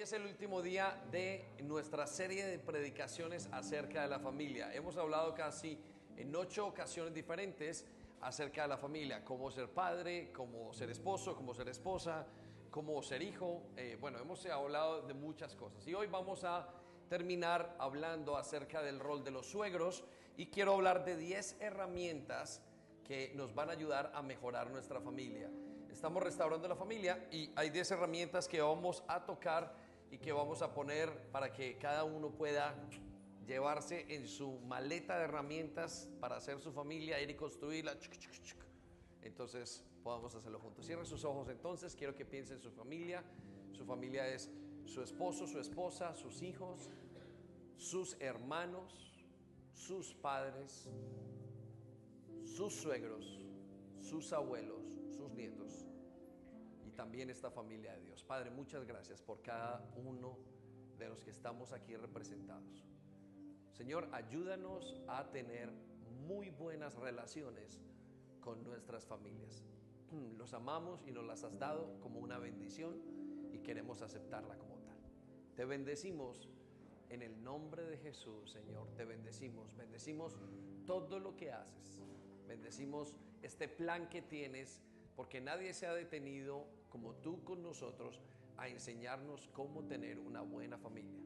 Es el último día de nuestra serie de predicaciones acerca de la familia. Hemos hablado casi en ocho ocasiones diferentes acerca de la familia, cómo ser padre, cómo ser esposo, cómo ser esposa, cómo ser hijo. Eh, bueno, hemos hablado de muchas cosas y hoy vamos a terminar hablando acerca del rol de los suegros y quiero hablar de 10 herramientas que nos van a ayudar a mejorar nuestra familia. Estamos restaurando la familia y hay 10 herramientas que vamos a tocar y que vamos a poner para que cada uno pueda llevarse en su maleta de herramientas para hacer su familia, ir y construirla. Entonces podamos hacerlo juntos. Cierren sus ojos entonces, quiero que piensen en su familia. Su familia es su esposo, su esposa, sus hijos, sus hermanos, sus padres, sus suegros, sus abuelos, sus nietos también esta familia de Dios. Padre, muchas gracias por cada uno de los que estamos aquí representados. Señor, ayúdanos a tener muy buenas relaciones con nuestras familias. Los amamos y nos las has dado como una bendición y queremos aceptarla como tal. Te bendecimos en el nombre de Jesús, Señor. Te bendecimos. Bendecimos todo lo que haces. Bendecimos este plan que tienes, porque nadie se ha detenido como tú con nosotros a enseñarnos cómo tener una buena familia.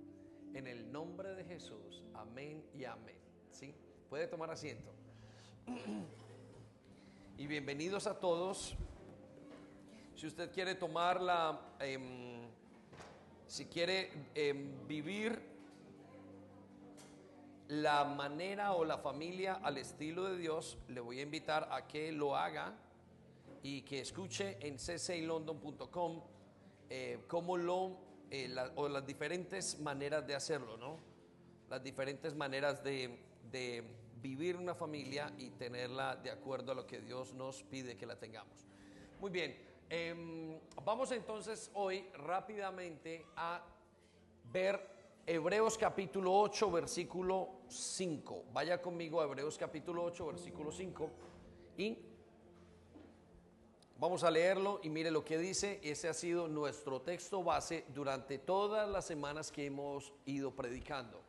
En el nombre de Jesús, amén y amén. ¿Sí? Puede tomar asiento. Y bienvenidos a todos. Si usted quiere tomar la, em, si quiere em, vivir la manera o la familia al estilo de Dios, le voy a invitar a que lo haga y que escuche en ccaylondon.com eh, cómo lo, eh, o las diferentes maneras de hacerlo, ¿no? Las diferentes maneras de, de vivir una familia y tenerla de acuerdo a lo que Dios nos pide que la tengamos. Muy bien, em, vamos entonces hoy rápidamente a ver Hebreos capítulo 8, versículo 5. Vaya conmigo a Hebreos capítulo 8, versículo 5. Y vamos a leerlo y mire lo que dice. Ese ha sido nuestro texto base durante todas las semanas que hemos ido predicando.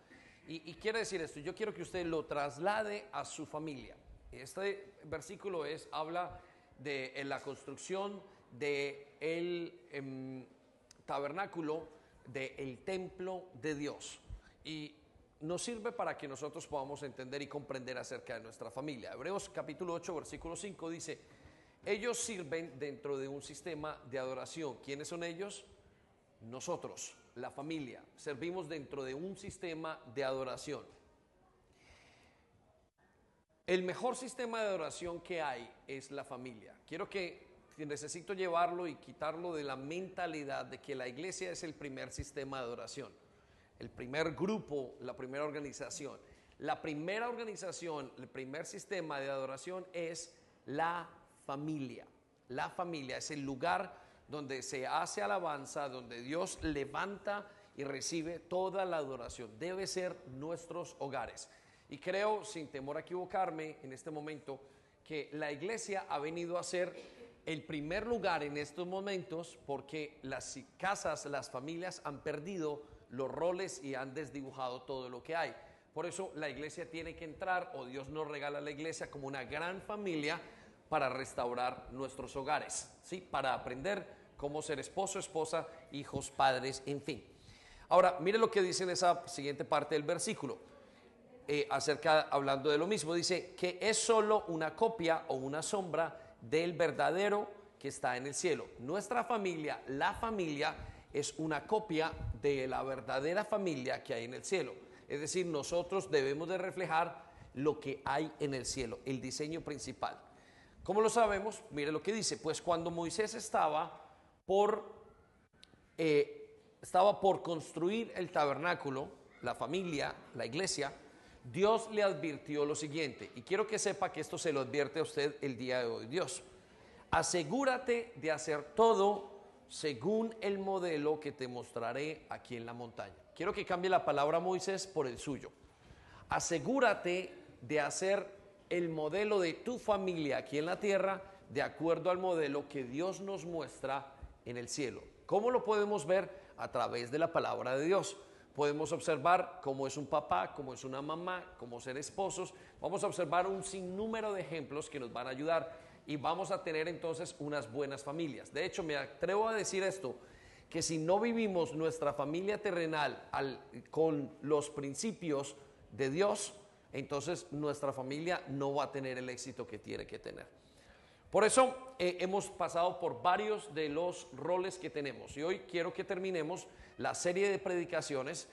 Y, y quiere decir esto, yo quiero que usted lo traslade a su familia. Este versículo es, habla de en la construcción del de el, tabernáculo del templo de Dios. Y nos sirve para que nosotros podamos entender y comprender acerca de nuestra familia. Hebreos capítulo 8, versículo 5 dice, ellos sirven dentro de un sistema de adoración. ¿Quiénes son ellos? Nosotros, la familia. Servimos dentro de un sistema de adoración. El mejor sistema de adoración que hay es la familia. Quiero que necesito llevarlo y quitarlo de la mentalidad de que la iglesia es el primer sistema de adoración, el primer grupo, la primera organización. La primera organización, el primer sistema de adoración es la familia. La familia es el lugar donde se hace alabanza, donde Dios levanta y recibe toda la adoración. Debe ser nuestros hogares. Y creo, sin temor a equivocarme en este momento, que la iglesia ha venido a ser el primer lugar en estos momentos porque las casas, las familias han perdido los roles y han desdibujado todo lo que hay. Por eso la iglesia tiene que entrar o Dios nos regala a la iglesia como una gran familia para restaurar nuestros hogares, ¿sí? Para aprender cómo ser esposo, esposa, hijos, padres, en fin. Ahora, mire lo que dice en esa siguiente parte del versículo, eh, acerca, hablando de lo mismo, dice que es solo una copia o una sombra del verdadero que está en el cielo. Nuestra familia, la familia, es una copia de la verdadera familia que hay en el cielo. Es decir, nosotros debemos de reflejar lo que hay en el cielo, el diseño principal. ¿Cómo lo sabemos? Mire lo que dice, pues cuando Moisés estaba por, eh, estaba por construir el tabernáculo, la familia, la iglesia, Dios le advirtió lo siguiente, y quiero que sepa que esto se lo advierte a usted el día de hoy. Dios, asegúrate de hacer todo según el modelo que te mostraré aquí en la montaña. Quiero que cambie la palabra Moisés por el suyo. Asegúrate de hacer el modelo de tu familia aquí en la tierra de acuerdo al modelo que Dios nos muestra en el cielo. ¿Cómo lo podemos ver? a través de la palabra de Dios. Podemos observar cómo es un papá, cómo es una mamá, cómo ser esposos. Vamos a observar un sinnúmero de ejemplos que nos van a ayudar y vamos a tener entonces unas buenas familias. De hecho, me atrevo a decir esto, que si no vivimos nuestra familia terrenal con los principios de Dios, entonces nuestra familia no va a tener el éxito que tiene que tener. Por eso eh, hemos pasado por varios de los roles que tenemos y hoy quiero que terminemos la serie de predicaciones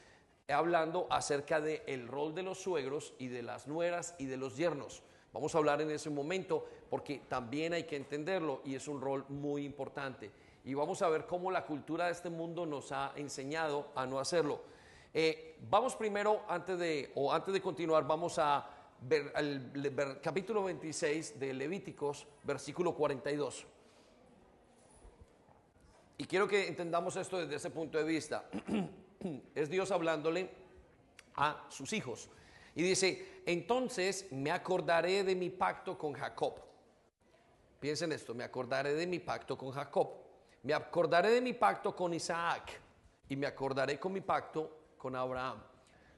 hablando acerca del el rol de los suegros y de las nueras y de los yernos. Vamos a hablar en ese momento porque también hay que entenderlo y es un rol muy importante. Y vamos a ver cómo la cultura de este mundo nos ha enseñado a no hacerlo. Eh, vamos primero, antes de, o antes de continuar, vamos a ver capítulo 26 de Levíticos, versículo 42. Y quiero que entendamos esto desde ese punto de vista. es Dios hablándole a sus hijos. Y dice, entonces me acordaré de mi pacto con Jacob. Piensen esto, me acordaré de mi pacto con Jacob. Me acordaré de mi pacto con Isaac. Y me acordaré con mi pacto con Abraham.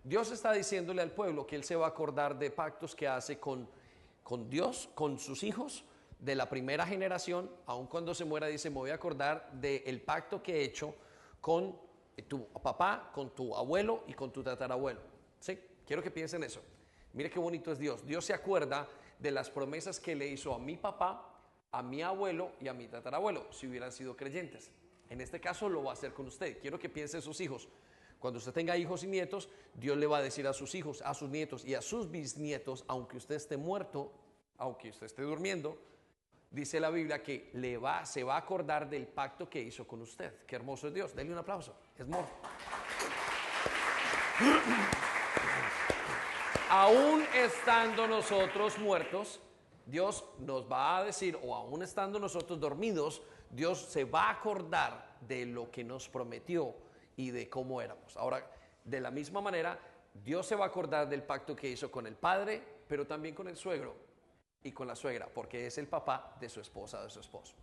Dios está diciéndole al pueblo que Él se va a acordar de pactos que hace con, con Dios, con sus hijos de la primera generación, aun cuando se muera, dice, me voy a acordar del pacto que he hecho con tu papá, con tu abuelo y con tu tatarabuelo. ¿Sí? Quiero que piensen eso. Mire qué bonito es Dios. Dios se acuerda de las promesas que le hizo a mi papá, a mi abuelo y a mi tatarabuelo, si hubieran sido creyentes. En este caso lo va a hacer con usted. Quiero que piensen sus hijos. Cuando usted tenga hijos y nietos, Dios le va a decir a sus hijos, a sus nietos y a sus bisnietos, aunque usted esté muerto, aunque usted esté durmiendo, dice la Biblia que le va, se va a acordar del pacto que hizo con usted. Qué hermoso es Dios. Denle un aplauso. Es hermoso. aún estando nosotros muertos, Dios nos va a decir, o aún estando nosotros dormidos, Dios se va a acordar de lo que nos prometió y de cómo éramos. Ahora, de la misma manera, Dios se va a acordar del pacto que hizo con el padre, pero también con el suegro y con la suegra, porque es el papá de su esposa, de su esposo.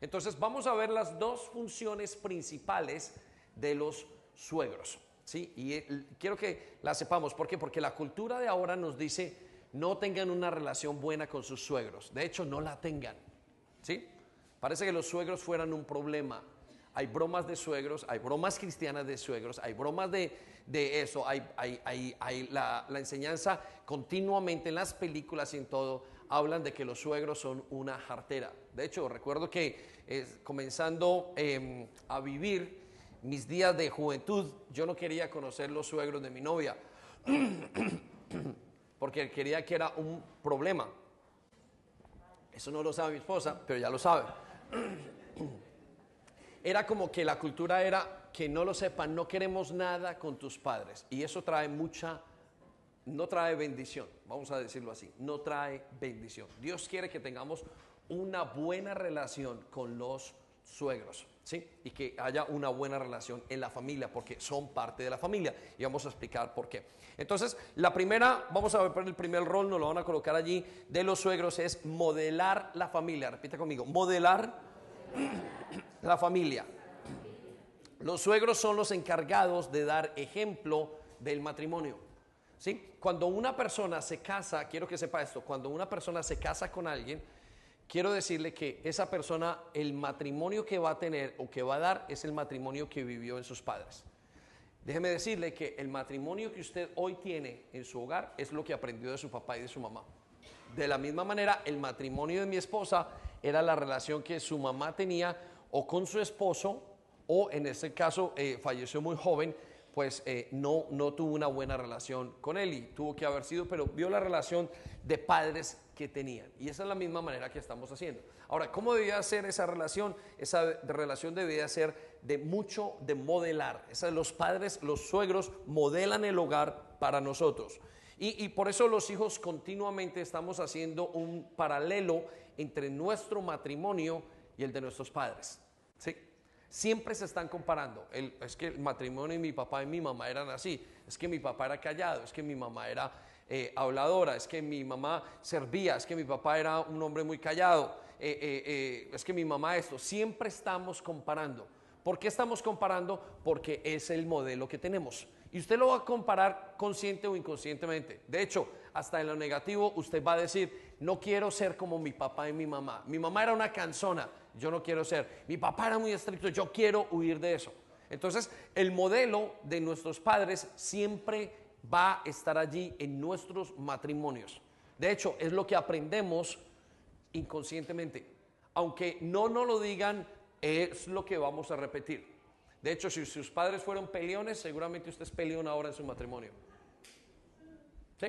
Entonces, vamos a ver las dos funciones principales de los suegros. ¿sí? Y quiero que la sepamos. ¿Por qué? Porque la cultura de ahora nos dice no tengan una relación buena con sus suegros. De hecho, no la tengan. ¿sí? Parece que los suegros fueran un problema. Hay bromas de suegros, hay bromas cristianas de suegros, hay bromas de, eso, hay, hay, la, enseñanza continuamente en las películas y en todo, hablan de que los suegros son una jartera. De hecho, recuerdo que comenzando em, a vivir, mis días de juventud, yo no quería conocer los suegros de mi novia, porque quería que era un problema. Eso no lo sabe mi esposa, pero ya lo sabe. Era como que la cultura era que no lo sepan, no queremos nada con tus padres. Y eso trae mucha, no trae bendición, vamos a decirlo así, no trae bendición. Dios quiere que tengamos una buena relación con los suegros. ¿sí? Y que haya una buena relación en la familia, porque son parte de la familia. Y vamos a explicar por qué. Entonces, la primera, vamos a ver el primer rol, nos lo van a colocar allí, de los suegros es modelar la familia. Repita conmigo, modelar la familia. Los suegros son los encargados de dar ejemplo del matrimonio. ¿Sí? Cuando una persona se casa, quiero que sepa esto, cuando una persona se casa con alguien, quiero decirle que esa persona, el matrimonio que va a tener o que va a dar es el matrimonio que vivió en sus padres. Déjeme decirle que el matrimonio que usted hoy tiene en su hogar es lo que aprendió de su papá y de su mamá. De la misma manera, el matrimonio de mi esposa era la relación que su mamá tenía o con su esposo o en este caso eh, falleció muy joven, pues eh, no, no tuvo una buena relación con él y tuvo que haber sido, pero vio la relación de padres que tenían. Y esa es la misma manera que estamos haciendo. Ahora, ¿cómo debía ser esa relación? Esa relación debía ser de mucho de modelar. Esa, los padres, los suegros modelan el hogar para nosotros. Y, por eso los hijos continuamente estamos haciendo un paralelo entre nuestro matrimonio y el de nuestros padres. ¿sí? Siempre se están comparando. es que el matrimonio de mi papá y mi mamá eran así. Es que mi papá era callado, es que mi mamá era eh, habladora, es que mi mamá servía, es que mi papá era un hombre muy callado, eh, eh, es que mi mamá esto. Siempre estamos comparando. ¿Por qué estamos comparando? Porque es el modelo que tenemos. Y usted lo va a comparar consciente o inconscientemente. De hecho, hasta en lo negativo, usted va a decir, no quiero ser como mi papá y mi mamá. Mi mamá era una canzona, yo no quiero ser. Mi papá era muy estricto, yo quiero huir de eso. Entonces, el modelo de nuestros padres siempre va a estar allí en nuestros matrimonios. De hecho, es lo que aprendemos inconscientemente. Aunque no nos lo digan, es lo que vamos a repetir. De hecho, si sus padres fueron peleones, seguramente usted es peleón ahora en su matrimonio. ¿Sí?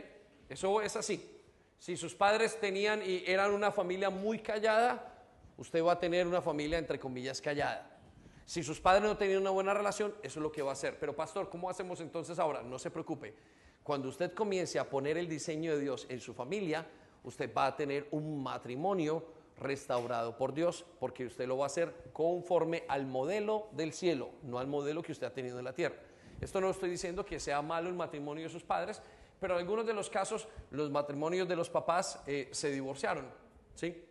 Eso es así. Si sus padres tenían y eran una familia muy callada, usted va a tener una familia entre comillas callada. Si sus padres no tenían una buena relación, eso es lo que va a hacer. Pero pastor, ¿cómo hacemos entonces ahora? No se preocupe. Cuando usted comience a poner el diseño de Dios en su familia, usted va a tener un matrimonio restaurado por Dios, porque usted lo va a hacer conforme al modelo del cielo, no al modelo que usted ha tenido en la tierra. Esto no estoy diciendo que sea malo el matrimonio de sus padres, pero en algunos de los casos los matrimonios de los papás eh, se divorciaron, ¿sí?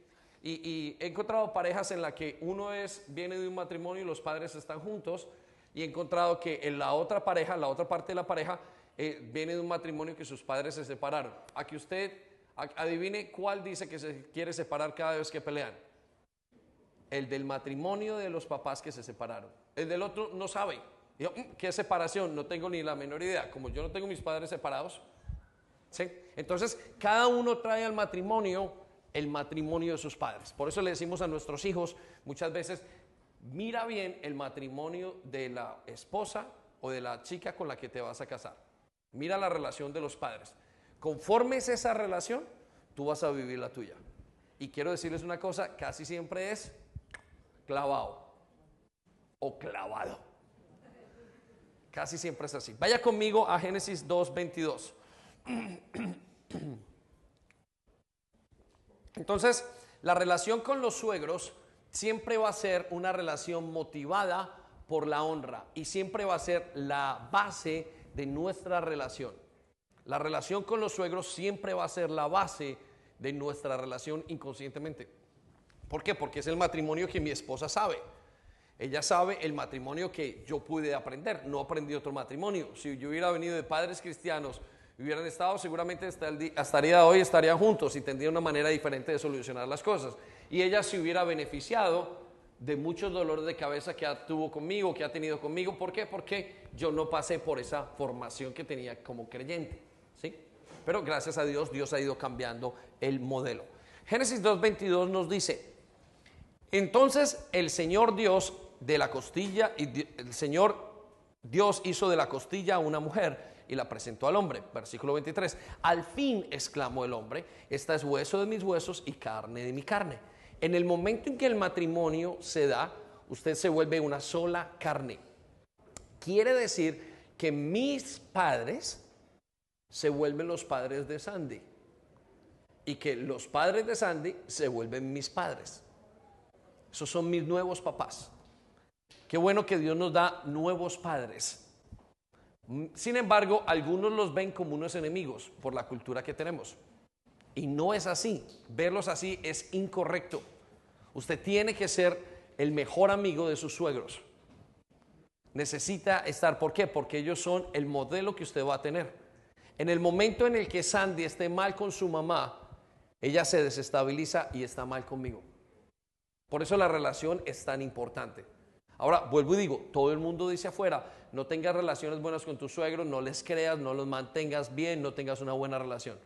Y, he encontrado parejas en las que uno es, viene de un matrimonio y los padres están juntos, y he encontrado que en la otra pareja, la otra parte de la pareja, eh, viene de un matrimonio que sus padres se separaron. Aquí usted adivine cuál dice que se quiere separar cada vez que pelean. El del matrimonio de los papás que se separaron. El del otro no sabe. Mm, ¿Qué separación? No tengo ni la menor idea. Como yo no tengo mis padres separados. ¿sí? Entonces, cada uno trae al matrimonio el matrimonio de sus padres. Por eso le decimos a nuestros hijos muchas veces, mira bien el matrimonio de la esposa o de la chica con la que te vas a casar. Mira la relación de los padres. Conforme es esa relación, tú vas a vivir la tuya. Y quiero decirles una cosa, casi siempre es clavado o clavado. Casi siempre es así. Vaya conmigo a Génesis 2.22. Entonces, la relación con los suegros siempre va a ser una relación motivada por la honra y siempre va a ser la base de nuestra relación. La relación con los suegros siempre va a ser la base de nuestra relación inconscientemente. ¿Por qué? Porque es el matrimonio que mi esposa sabe. Ella sabe el matrimonio que yo pude aprender. No aprendí otro matrimonio. Si yo hubiera venido de padres cristianos, hubieran estado, seguramente hasta, el día, de hoy estarían juntos y tendría una manera diferente de solucionar las cosas. Y ella se hubiera beneficiado de muchos dolores de cabeza que tuvo conmigo, que ha tenido conmigo. ¿Por qué? Porque yo no pasé por esa formación que tenía como creyente. Pero gracias a Dios, Dios ha ido cambiando el modelo. Génesis 2.22 nos dice, entonces el Señor Dios de la costilla, y el Señor Dios hizo de la costilla a una mujer y la presentó al hombre. Versículo 23. Al fin, exclamó el hombre, esta es hueso de mis huesos y carne de mi carne. En el momento en que el matrimonio se da, usted se vuelve una sola carne. Quiere decir que mis padres se vuelven los padres de Sandy y que los padres de Sandy se vuelven mis padres. Esos son mis nuevos papás. Qué bueno que Dios nos da nuevos padres. Sin embargo, algunos los ven como unos enemigos por la cultura que tenemos. Y no es así. Verlos así es incorrecto. Usted tiene que ser el mejor amigo de sus suegros. Necesita estar, ¿por qué? Porque ellos son el modelo que usted va a tener. En el momento en el que Sandy esté mal con su mamá, ella se desestabiliza y está mal conmigo. Por eso la relación es tan importante. Ahora, vuelvo y digo, todo el mundo dice afuera, no tengas relaciones buenas con tus suegros, no les creas, no los mantengas bien, no tengas una buena relación.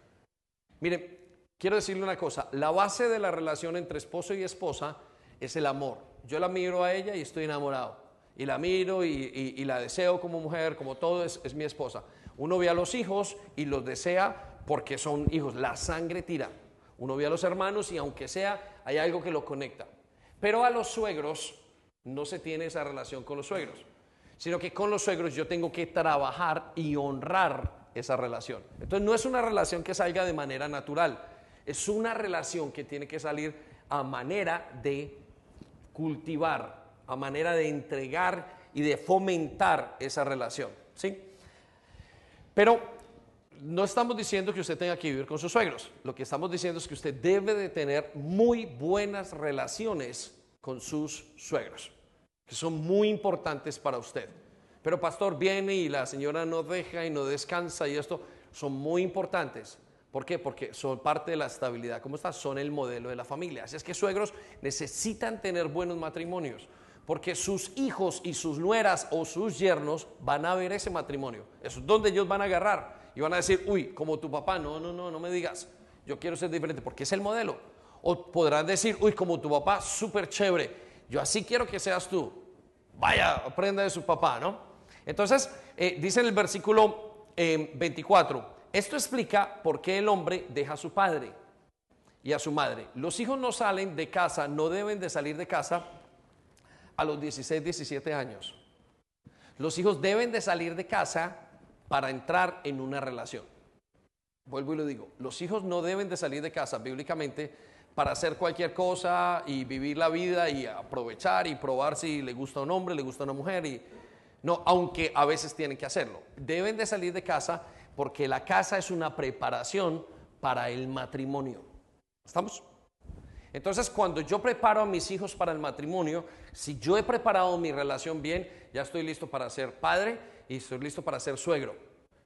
Mire, quiero decirle una cosa, la base de la relación entre esposo y esposa es el amor. Yo la miro a ella y estoy enamorado. Y la miro y, la deseo como mujer, como todo es mi esposa. Uno ve a los hijos y los desea porque son hijos. La sangre tira. Uno ve a los hermanos y aunque sea, hay algo que lo conecta. Pero a los suegros no se tiene esa relación con los suegros, sino que con los suegros yo tengo que trabajar y honrar esa relación. Entonces no es una relación que salga de manera natural, es una relación que tiene que salir a manera de cultivar, a manera de entregar y de fomentar esa relación, ¿sí? Pero no estamos diciendo que usted tenga que vivir con sus suegros. Lo que estamos diciendo es que usted debe de tener muy buenas relaciones con sus suegros. que son muy importantes para usted. Pero pastor viene y la señora no deja y no descansa y esto son muy importantes. ¿Por qué? Porque son parte de la estabilidad. ¿Cómo está? Son el modelo de la familia. Así es que suegros necesitan tener buenos matrimonios. Porque sus hijos y sus nueras o sus yernos van a ver ese matrimonio. Eso es donde ellos van a agarrar. Y van a decir, uy, como tu papá, no, no, no, no me digas. Yo quiero ser diferente porque es el modelo. O podrán decir, uy, como tu papá, súper chévere. Yo así quiero que seas tú. Vaya, aprenda de su papá, ¿no? Entonces, eh, dice en el versículo 24, eh, esto explica por qué el hombre deja a su padre y a su madre. Los hijos no salen de casa, no deben de salir de casa a los 16, 17 años. Los hijos deben de salir de casa para entrar en una relación. Vuelvo y lo digo, los hijos no deben de salir de casa bíblicamente para hacer cualquier cosa y vivir la vida y aprovechar y probar si le gusta un hombre, le gusta a una mujer y no, aunque a veces tienen que hacerlo. Deben de salir de casa porque la casa es una preparación para el matrimonio. ¿Estamos? Entonces, cuando yo preparo a mis hijos para el matrimonio, si yo he preparado mi relación bien, ya estoy listo para ser padre y estoy listo para ser suegro.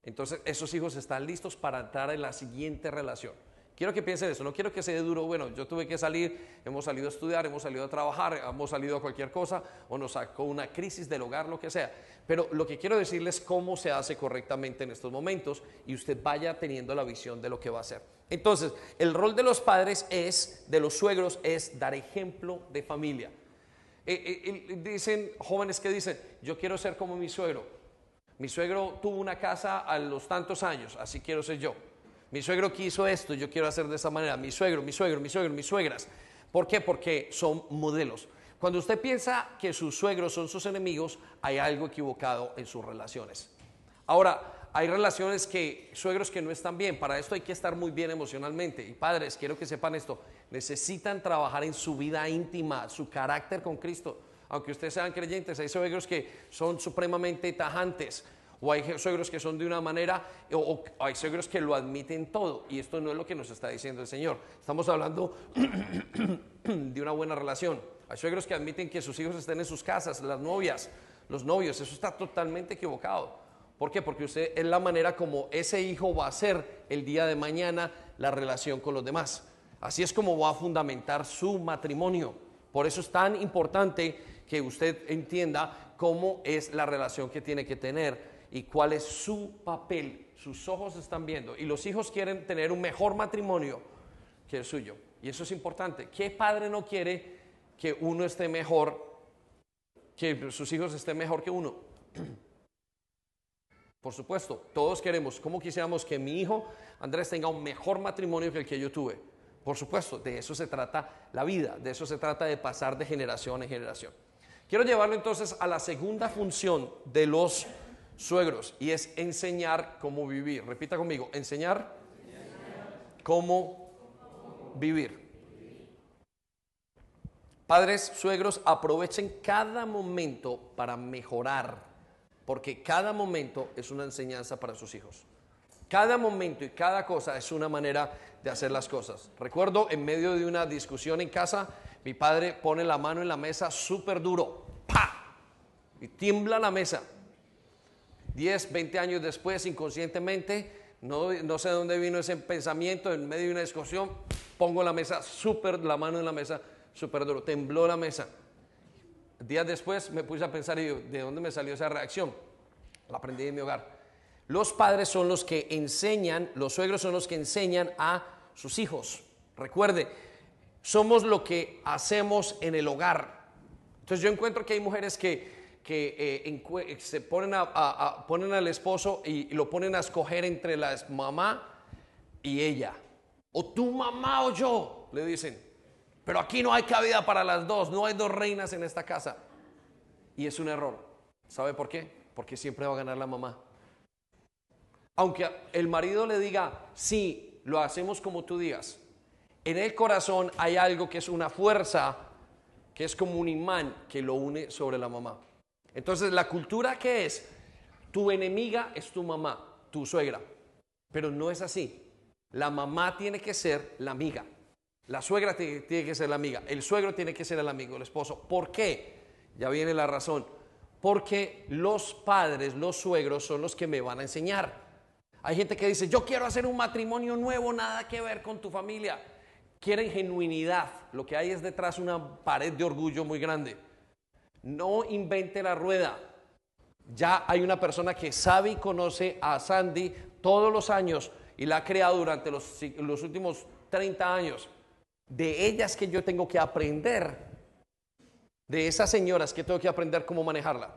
Entonces, esos hijos están listos para entrar en la siguiente relación. Quiero que piensen eso, no quiero que sea duro, bueno, yo tuve que salir, hemos salido a estudiar, hemos salido a trabajar, hemos salido a cualquier cosa o nos sacó una crisis del hogar, lo que sea. Pero lo que quiero decirles es cómo se hace correctamente en estos momentos y usted vaya teniendo la visión de lo que va a hacer. Entonces, el rol de los padres es, de los suegros, es dar ejemplo de familia. Eh, eh, dicen jóvenes que dicen, yo quiero ser como mi suegro. Mi suegro tuvo una casa a los tantos años, así quiero ser yo. Mi suegro quiso esto, yo quiero hacer de esa manera. Mi suegro, mi suegro, mi suegro, mis suegras. ¿Por qué? Porque son modelos. Cuando usted piensa que sus suegros son sus enemigos, hay algo equivocado en sus relaciones. Ahora, hay relaciones que, suegros que no están bien, para esto hay que estar muy bien emocionalmente. Y padres, quiero que sepan esto, necesitan trabajar en su vida íntima, su carácter con Cristo. Aunque ustedes sean creyentes, hay suegros que son supremamente tajantes, o hay suegros que son de una manera, o, hay suegros que lo admiten todo. Y esto no es lo que nos está diciendo el Señor. Estamos hablando de una buena relación. Hay suegros que admiten que sus hijos estén en sus casas, las novias, los novios. Eso está totalmente equivocado. ¿Por qué? Porque usted es la manera como ese hijo va a ser el día de mañana la relación con los demás. Así es como va a fundamentar su matrimonio. Por eso es tan importante que usted entienda cómo es la relación que tiene que tener y cuál es su papel. Sus ojos están viendo y los hijos quieren tener un mejor matrimonio que el suyo. Y eso es importante. ¿Qué padre no quiere que uno esté mejor, que sus hijos estén mejor que uno? Por supuesto, todos queremos, ¿cómo quisiéramos que mi hijo Andrés tenga un mejor matrimonio que el que yo tuve? Por supuesto, de eso se trata la vida, de eso se trata de pasar de generación en generación. Quiero llevarlo entonces a la segunda función de los suegros y es enseñar cómo vivir. Repita conmigo, enseñar cómo vivir. Padres, suegros, aprovechen cada momento para mejorar, porque cada momento es una enseñanza para sus hijos. Cada momento y cada cosa es una manera de hacer las cosas. Recuerdo en medio de una discusión en casa, mi padre pone la mano en la mesa súper duro, ¡pa! Y tiembla la mesa. 10, 20 años después, inconscientemente, no, sé de dónde vino ese pensamiento, en medio de una discusión, pongo la mesa súper, la mano en la mesa súper duro, tembló la mesa. Días después me puse a pensar, y ¿de dónde me salió esa reacción? La aprendí en mi hogar. Los padres son los que enseñan, los suegros son los que enseñan a sus hijos. Recuerde, somos lo que hacemos en el hogar. Entonces yo encuentro que hay mujeres que que eh, eh, se ponen, a, ponen al esposo y, lo ponen a escoger entre la mamá y ella. O tu mamá o yo, le dicen. Pero aquí no hay cabida para las dos, no hay dos reinas en esta casa. Y es un error. ¿Sabe por qué? Porque siempre va a ganar la mamá. Aunque el marido le diga, sí, lo hacemos como tú digas, en el corazón hay algo que es una fuerza, que es como un imán que lo une sobre la mamá. Entonces, la cultura que es, tu enemiga es tu mamá, tu suegra. Pero no es así. La mamá tiene que ser la amiga. La suegra tiene que ser la amiga. El suegro tiene que ser el amigo, el esposo. ¿Por qué? Ya viene la razón. Porque los padres, los suegros son los que me van a enseñar. Hay gente que dice, yo quiero hacer un matrimonio nuevo, nada que ver con tu familia. Quieren genuinidad. Lo que hay es detrás una pared de orgullo muy grande. No invente la rueda. Ya hay una persona que sabe y conoce a Sandy todos los años y la ha creado durante los, últimos 30 años. De ellas que yo tengo que aprender de esas señoras que tengo que aprender cómo manejarla.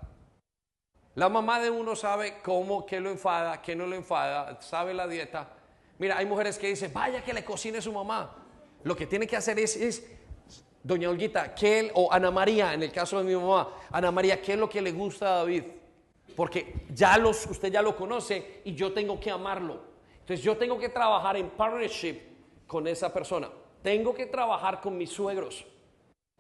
La mamá de uno sabe cómo, qué lo enfada, qué no lo enfada, sabe la dieta. Mira, hay mujeres que dicen, vaya que le cocine su mamá. Lo que tiene que hacer es doña Olguita, ¿qué, o Ana María, en el caso de mi mamá, Ana María, ¿qué es lo que le gusta a David? Porque ya los, usted ya lo conoce y yo tengo que amarlo. Entonces yo tengo que trabajar en partnership con esa persona. Tengo que trabajar con mis suegros.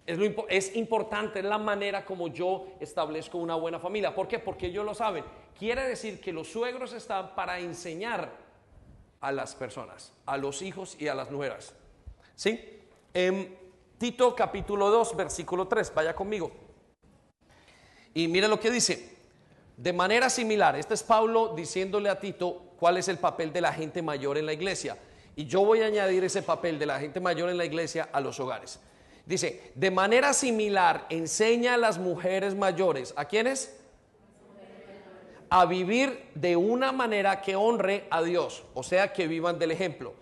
Es, importante, es la manera como yo establezco una buena familia. ¿Por qué? Porque ellos lo saben. Quiere decir que los suegros están para enseñar a las personas, a los hijos y a las nueras. ¿Sí? En Tito capítulo 2, versículo 3, vaya conmigo. Y mire lo que dice. De manera similar, este es Pablo diciéndole a Tito cuál es el papel de la gente mayor en la iglesia. Y yo voy a añadir ese papel de la gente mayor en la iglesia a los hogares. Dice, de manera similar, enseña a las mujeres mayores, ¿a quiénes? A vivir de una manera que honre a Dios, o sea, que vivan del ejemplo.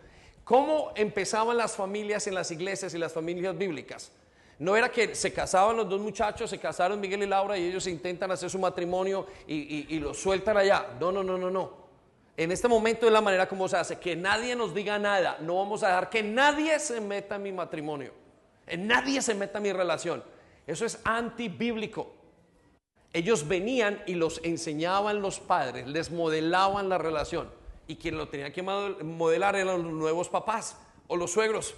¿Cómo empezaban las familias en las iglesias y las familias bíblicas? No era que se casaban los dos muchachos, se casaron Miguel y Laura y ellos intentan hacer su matrimonio y, lo sueltan allá. No, no, no, no, no. En este momento es la manera como se hace, que nadie nos diga nada. No vamos a dejar que nadie se meta en mi matrimonio. Nadie se meta en mi relación. Eso es antibíblico. Ellos venían y los enseñaban los padres, les modelaban la relación. Y quien lo tenía que modelar eran los nuevos papás o los suegros.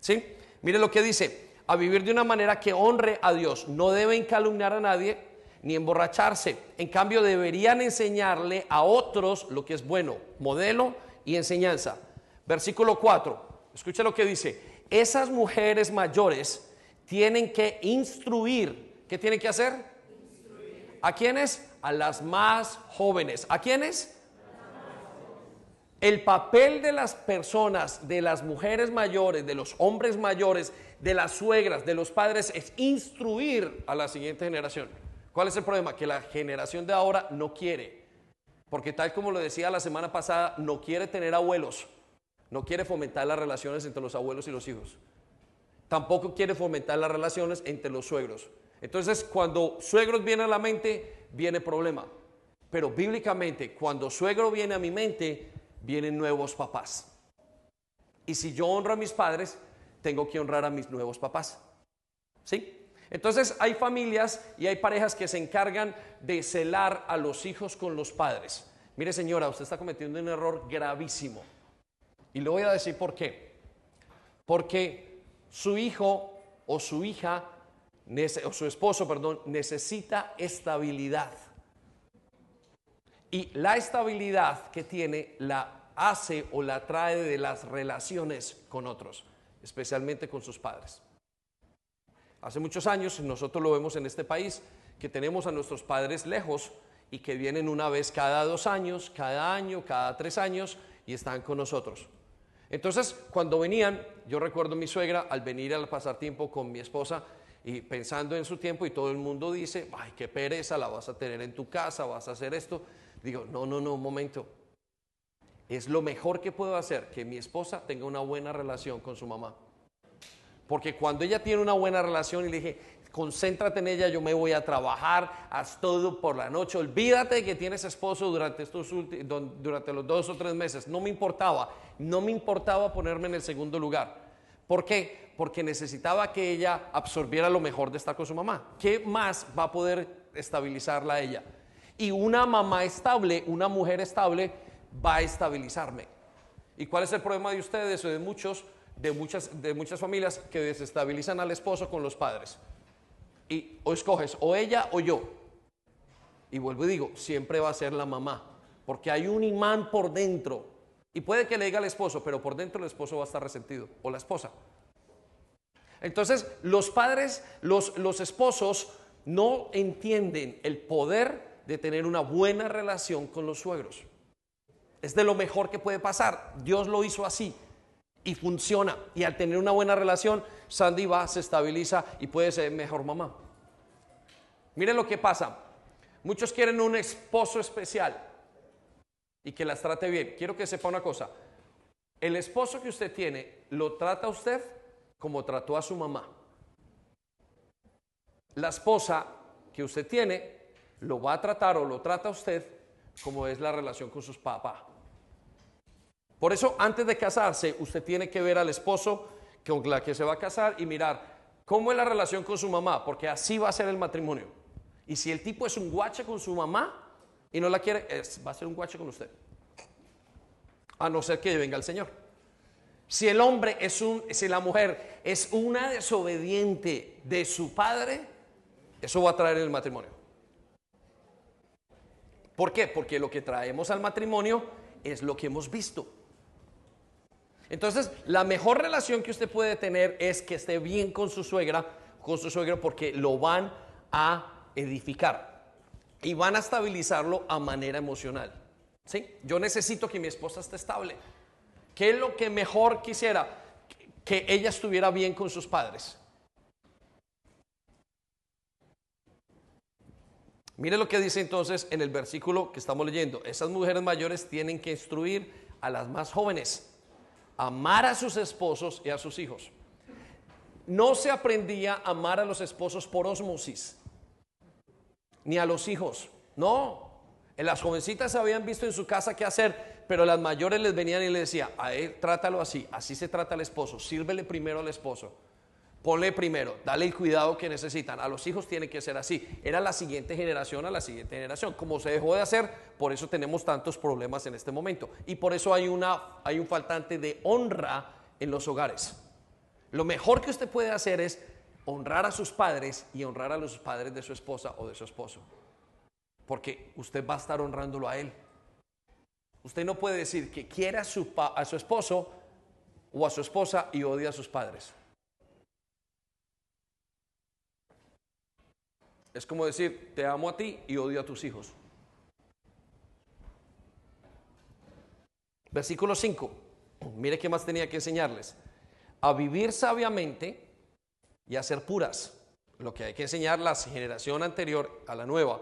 ¿Sí? Mire lo que dice, a vivir de una manera que honre a Dios. No deben calumniar a nadie ni emborracharse. En cambio, deberían enseñarle a otros lo que es bueno, modelo y enseñanza. Versículo 4. Escucha lo que dice esas mujeres mayores tienen que instruir. ¿Qué tienen que hacer? ¿A quiénes? A las más jóvenes. ¿A quiénes? El papel de las personas, de las mujeres mayores, de los hombres mayores, de las suegras, de los padres, es instruir a la siguiente generación. ¿Cuál es el problema? Que la generación de ahora no quiere. Porque tal como lo decía la semana pasada, no quiere tener abuelos. No quiere fomentar las relaciones entre los abuelos y los hijos. Tampoco quiere fomentar las relaciones entre los suegros. Entonces, cuando suegros viene a la mente, viene problema. Pero bíblicamente, cuando suegro viene a mi mente, vienen nuevos papás. Y si yo honro a mis padres, tengo que honrar a mis nuevos papás. ¿Sí? Entonces hay familias y hay parejas que se encargan de celar a los hijos con los padres. Mire señora, usted está cometiendo un error gravísimo. Y le voy a decir por qué. Porque su hijo o su hija, o su esposo, perdón, necesita estabilidad. Y la estabilidad que tiene la hace o la trae de las relaciones con otros, especialmente con sus padres. Hace muchos años, nosotros lo vemos en este país, que tenemos a nuestros padres lejos y que vienen una vez cada dos años, cada año, cada tres años y están con nosotros. Entonces, cuando venían, yo recuerdo a mi suegra al venir a pasar tiempo con mi esposa y pensando en su tiempo y todo el mundo dice, ay, qué pereza, la vas a tener en tu casa, vas a hacer esto. Digo, no, no, no, un momento. Es lo mejor que puedo hacer que mi esposa tenga una buena relación con su mamá. Porque cuando ella tiene una buena relación y le dije, concéntrate en ella, yo me voy a trabajar, haz todo por la noche, olvídate que tienes esposo durante, estos durante los dos o tres meses, no me importaba, no me importaba ponerme en el segundo lugar. ¿Por qué? Porque necesitaba que ella absorbiera lo mejor de estar con su mamá. ¿Qué más va a poder estabilizarla a ella? Y una mamá estable, una mujer estable, va a estabilizarme. ¿Y cuál es el problema de ustedes o de muchos, de muchas, de muchas familias que desestabilizan al esposo con los padres? y o escoges o ella o yo. Y vuelvo y digo, siempre va a ser la mamá, porque hay un imán por dentro. Y puede que le diga al esposo, pero por dentro el esposo va a estar resentido, o la esposa. Entonces, los padres, los, los esposos no entienden el poder de tener una buena relación con los suegros. Es de lo mejor que puede pasar. Dios lo hizo así y funciona. Y al tener una buena relación, Sandy va, se estabiliza y puede ser mejor mamá. Miren lo que pasa. Muchos quieren un esposo especial y que las trate bien. Quiero que sepa una cosa. El esposo que usted tiene lo trata a usted como trató a su mamá. La esposa que usted tiene lo va a tratar o lo trata a usted como es la relación con sus papás. Por eso, antes de casarse, usted tiene que ver al esposo con la que se va a casar y mirar cómo es la relación con su mamá, porque así va a ser el matrimonio. Y si el tipo es un guache con su mamá y no la quiere, va a ser un guache con usted. A no ser que venga el Señor. Si el hombre es un, si la mujer es una desobediente de su padre, eso va a traer el matrimonio. ¿Por qué? Porque lo que traemos al matrimonio es lo que hemos visto. Entonces, la mejor relación que usted puede tener es que esté bien con su suegra, con su suegro, porque lo van a edificar y van a estabilizarlo a manera emocional. ¿Sí? Yo necesito que mi esposa esté estable. ¿Qué es lo que mejor quisiera? Que ella estuviera bien con sus padres. Mire lo que dice entonces en el versículo que estamos leyendo. Esas mujeres mayores tienen que instruir a las más jóvenes amar a sus esposos y a sus hijos. No se aprendía a amar a los esposos por osmosis, ni a los hijos. No, las jovencitas habían visto en su casa qué hacer, pero las mayores les venían y le decían, a él trátalo así, así se trata al esposo, sírvele primero al esposo, ponle primero, dale el cuidado que necesitan. A los hijos tiene que ser así. Era la siguiente generación a la siguiente generación. Como se dejó de hacer, por eso tenemos tantos problemas en este momento. Y por eso hay, una, hay un faltante de honra en los hogares. Lo mejor que usted puede hacer es honrar a sus padres y honrar a los padres de su esposa o de su esposo. Porque usted va a estar honrándolo a él. Usted no puede decir que quiere a su, a su esposo o a su esposa y odia a sus padres. Es como decir, te amo a ti y odio a tus hijos. Versículo 5. Mire qué más tenía que enseñarles. A vivir sabiamente y a ser puras. Lo que hay que enseñar la generación anterior a la nueva.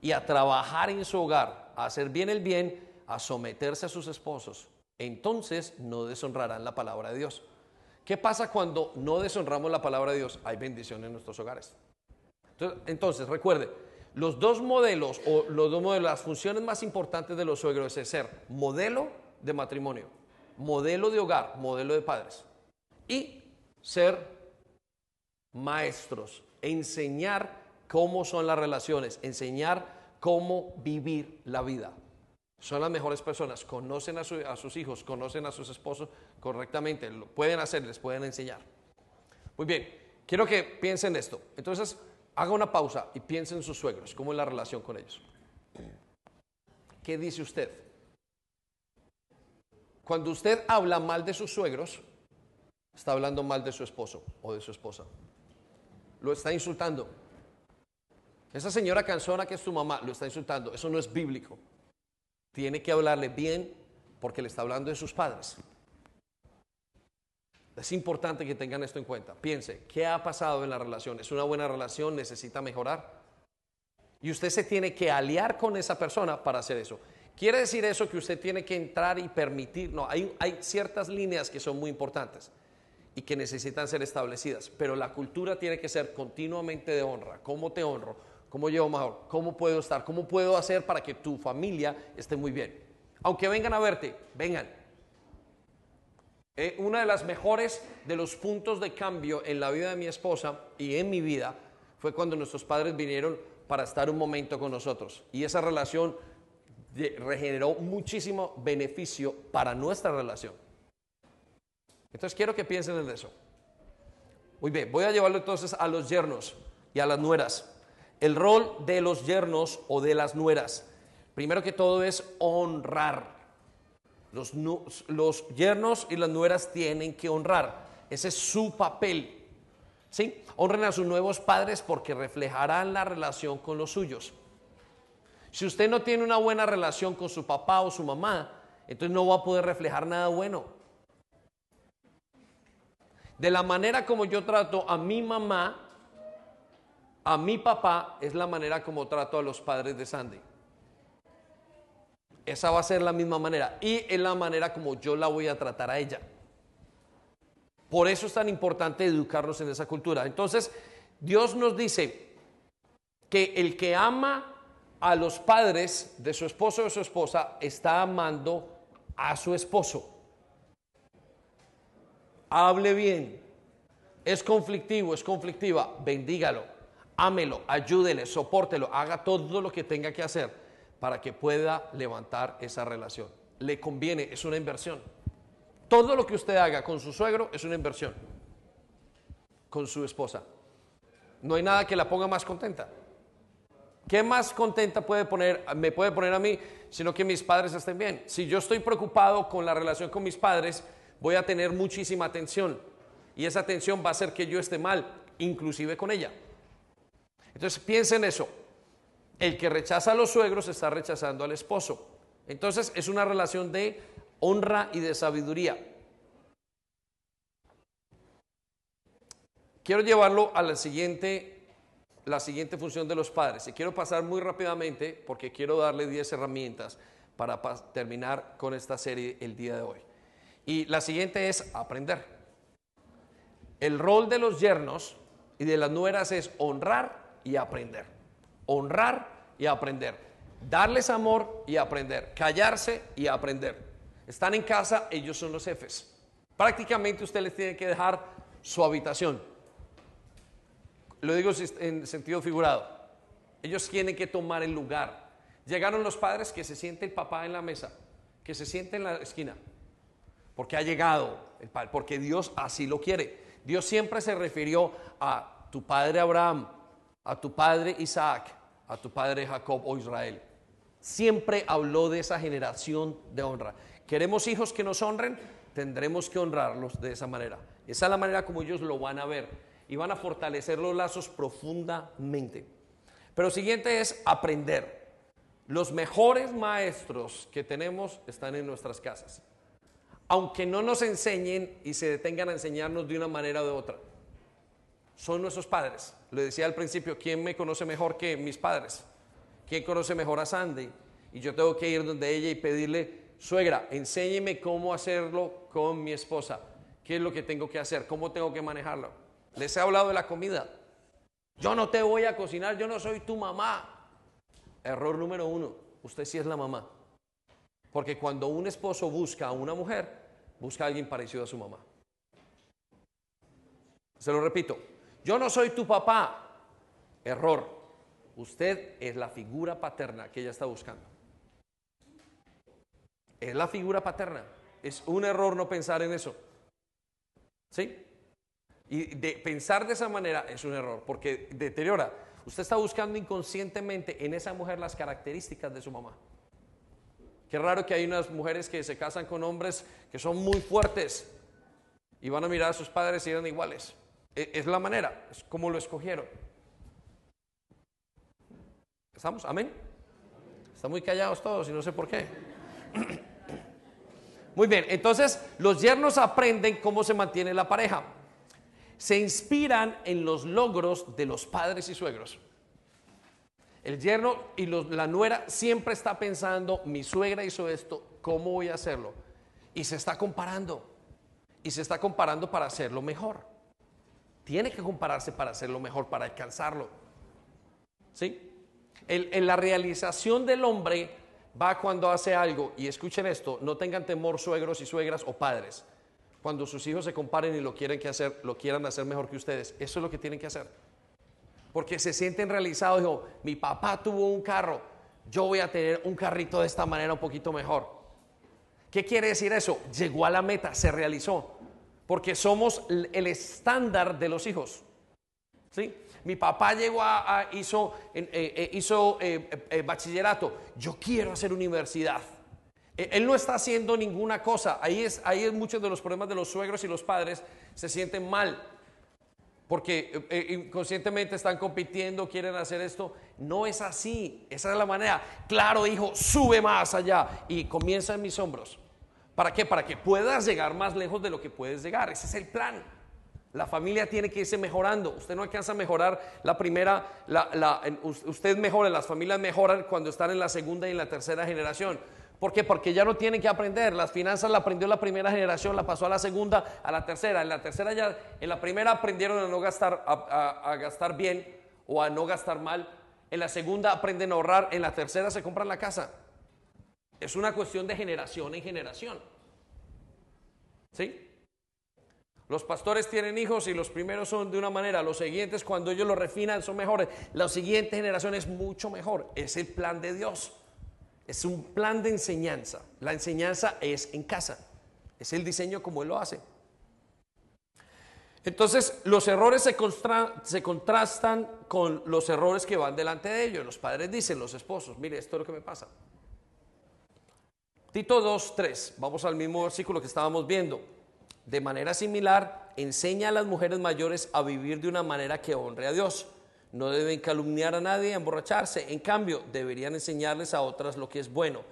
Y a trabajar en su hogar, a hacer bien el bien, a someterse a sus esposos. Entonces no deshonrarán la palabra de Dios. ¿Qué pasa cuando no deshonramos la palabra de Dios? Hay bendición en nuestros hogares. Entonces, recuerde, los dos modelos o los dos modelos, las funciones más importantes de los suegros es ser modelo de matrimonio, modelo de hogar, modelo de padres y ser maestros, enseñar cómo son las relaciones, enseñar cómo vivir la vida. Son las mejores personas, conocen a, a sus hijos, conocen a sus esposos correctamente, lo pueden hacer, les pueden enseñar. Muy bien, quiero que piensen esto. Entonces, haga una pausa y piense en sus suegros, cómo es la relación con ellos. ¿Qué dice usted? Cuando usted habla mal de sus suegros, está hablando mal de su esposo o de su esposa. Lo está insultando. Esa señora cansona que es tu mamá, lo está insultando. Eso no es bíblico. Tiene que hablarle bien porque le está hablando de sus padres. Es importante que tengan esto en cuenta. Piense, ¿qué ha pasado en la relación? ¿Es una buena relación? ¿Necesita mejorar? Y usted se tiene que aliar con esa persona para hacer eso. ¿Quiere decir eso que usted tiene que entrar y permitir? No, hay, ciertas líneas que son muy importantes y que necesitan ser establecidas, pero la cultura tiene que ser continuamente de honra. ¿Cómo te honro? ¿Cómo llevo mejor? ¿Cómo puedo estar? ¿Cómo puedo hacer para que tu familia esté muy bien? Aunque vengan a verte, vengan, eh, una de las mejores de los puntos de cambio en la vida de mi esposa y en mi vida fue cuando nuestros padres vinieron para estar un momento con nosotros. Y esa relación regeneró muchísimo beneficio para nuestra relación. Entonces quiero que piensen en eso. Muy bien, voy a llevarlo entonces a los yernos y a las nueras. El rol de los yernos o de las nueras, primero que todo es honrar. Los, yernos y las nueras tienen que honrar. Ese es su papel. ¿Sí? Honren a sus nuevos padres porque reflejarán la relación con los suyos. Si usted no tiene una buena relación con su papá o su mamá, entonces no va a poder reflejar nada bueno. De la manera como yo trato a mi mamá, a mi papá, es la manera como trato a los padres de Sandy. Esa va a ser la misma manera y es la manera como yo la voy a tratar a ella. Por eso es tan importante educarnos en esa cultura. Entonces, Dios nos dice que el que ama a los padres de su esposo o de su esposa está amando a su esposo. Hable bien. Es conflictivo, es conflictiva. Bendígalo, ámelo, ayúdele, sopórtelo, haga todo lo que tenga que hacer para que pueda levantar esa relación. Le conviene, es una inversión. Todo lo que usted haga con su suegro es una inversión. Con su esposa. No hay nada que la ponga más contenta. ¿Qué más contenta puede poner, me puede poner a mí, sino que mis padres estén bien? Si yo estoy preocupado con la relación con mis padres, voy a tener muchísima atención. Y esa atención va a hacer que yo esté mal, inclusive con ella. Entonces piensen eso. El que rechaza a los suegros está rechazando al esposo. Entonces es una relación de honra y de sabiduría. Quiero llevarlo a la siguiente, la siguiente función de los padres. Y quiero pasar muy rápidamente porque quiero darle 10 herramientas para terminar con esta serie el día de hoy. Y la siguiente es aprender. El rol de los yernos y de las nueras es honrar y aprender. Honrar y aprender. Darles amor y aprender. Callarse y aprender. Están en casa, ellos son los jefes. Prácticamente usted les tiene que dejar su habitación. Lo digo en sentido figurado. Ellos tienen que tomar el lugar. Llegaron los padres que se siente el papá en la mesa, que se siente en la esquina, porque ha llegado el padre, porque Dios así lo quiere. Dios siempre se refirió a tu padre Abraham, a tu padre Isaac, a tu padre Jacob o Israel. Siempre habló de esa generación de honra. ¿Queremos hijos que nos honren? Tendremos que honrarlos de esa manera. Esa es la manera como ellos lo van a ver y van a fortalecer los lazos profundamente. Pero siguiente es aprender. Los mejores maestros que tenemos están en nuestras casas. Aunque no nos enseñen y se detengan a enseñarnos de una manera o de otra. Son nuestros padres. Le decía al principio, ¿quién me conoce mejor que mis padres? ¿Quién conoce mejor a Sandy? Y yo tengo que ir donde ella y pedirle suegra, enséñeme cómo hacerlo con mi esposa. ¿Qué es lo que tengo que hacer? ¿Cómo tengo que manejarlo? Les he hablado de la comida. Yo no te voy a cocinar, yo no soy tu mamá. Error número uno, usted sí es la mamá. Porque cuando un esposo busca a una mujer, busca a alguien parecido a su mamá. Se lo repito, yo no soy tu papá. Error. Usted es la figura paterna que ella está buscando es la figura paterna. Es un error no pensar en eso. ¿Sí? Y pensar de esa manera es un error, porque deteriora. Usted está buscando inconscientemente en esa mujer las características de su mamá. Qué raro que hay unas mujeres que se casan con hombres que son muy fuertes y van a mirar a sus padres y eran iguales. E, es la manera, es como lo escogieron. ¿Estamos? ¿Amén? Están muy callados todos y no sé por qué. Muy bien, entonces los yernos aprenden cómo se mantiene la pareja. Se inspiran en los logros de los padres y suegros. El yerno y la nuera siempre está pensando, mi suegra hizo esto, ¿cómo voy a hacerlo? Y se está comparando. Y se está comparando para hacerlo mejor. Tiene que compararse para hacerlo mejor, para alcanzarlo. ¿Sí? en la realización del hombre va cuando hace algo, y escuchen esto, no tengan temor suegros y suegras o padres. Cuando sus hijos se comparen y lo quieren hacer, lo quieran hacer mejor que ustedes, eso es lo que tienen que hacer. Porque se sienten realizados, dijo, mi papá tuvo un carro, yo voy a tener un carrito de esta manera un poquito mejor. ¿Qué quiere decir eso? Llegó a la meta, se realizó. Porque somos el estándar de los hijos. ¿Sí? Mi papá llegó a, hizo, eh, eh, hizo eh, bachillerato. Yo quiero hacer universidad. Él no está haciendo ninguna cosa. Ahí es, ahí es muchos de los problemas de los suegros y los padres se sienten mal porque inconscientemente están compitiendo, quieren hacer esto. No es así, esa es la manera. Claro, hijo, sube más allá y comienza en mis hombros. ¿Para qué? Para que puedas llegar más lejos de lo que puedes llegar. Ese es el plan. La familia tiene que irse mejorando. Usted no alcanza a mejorar la primera, usted mejora, las familias mejoran cuando están en la segunda y en la tercera generación. ¿Por qué? Porque ya no tienen que aprender. Las finanzas la aprendió la primera generación, la pasó a la segunda, a la tercera. En la tercera ya, en la primera aprendieron a no gastar, a, gastar bien o a no gastar mal. En la segunda aprenden a ahorrar. En la tercera se compran la casa. Es una cuestión de generación en generación. ¿Sí? Los pastores tienen hijos y los primeros son de una manera, los siguientes cuando ellos lo refinan son mejores, la siguiente generación es mucho mejor. Es el plan de Dios. Es un plan de enseñanza. La enseñanza es en casa. Es el diseño como Él lo hace. Entonces, los errores se, se, contrastan con los errores que van delante de ellos. Los padres dicen, los esposos, mire, esto es lo que me pasa. Tito 2, 3, vamos al mismo versículo que estábamos viendo. De manera similar, enseña a las mujeres mayores a vivir de una manera que honre a Dios. No deben calumniar a nadie, emborracharse. En cambio, deberían enseñarles a otras lo que es bueno.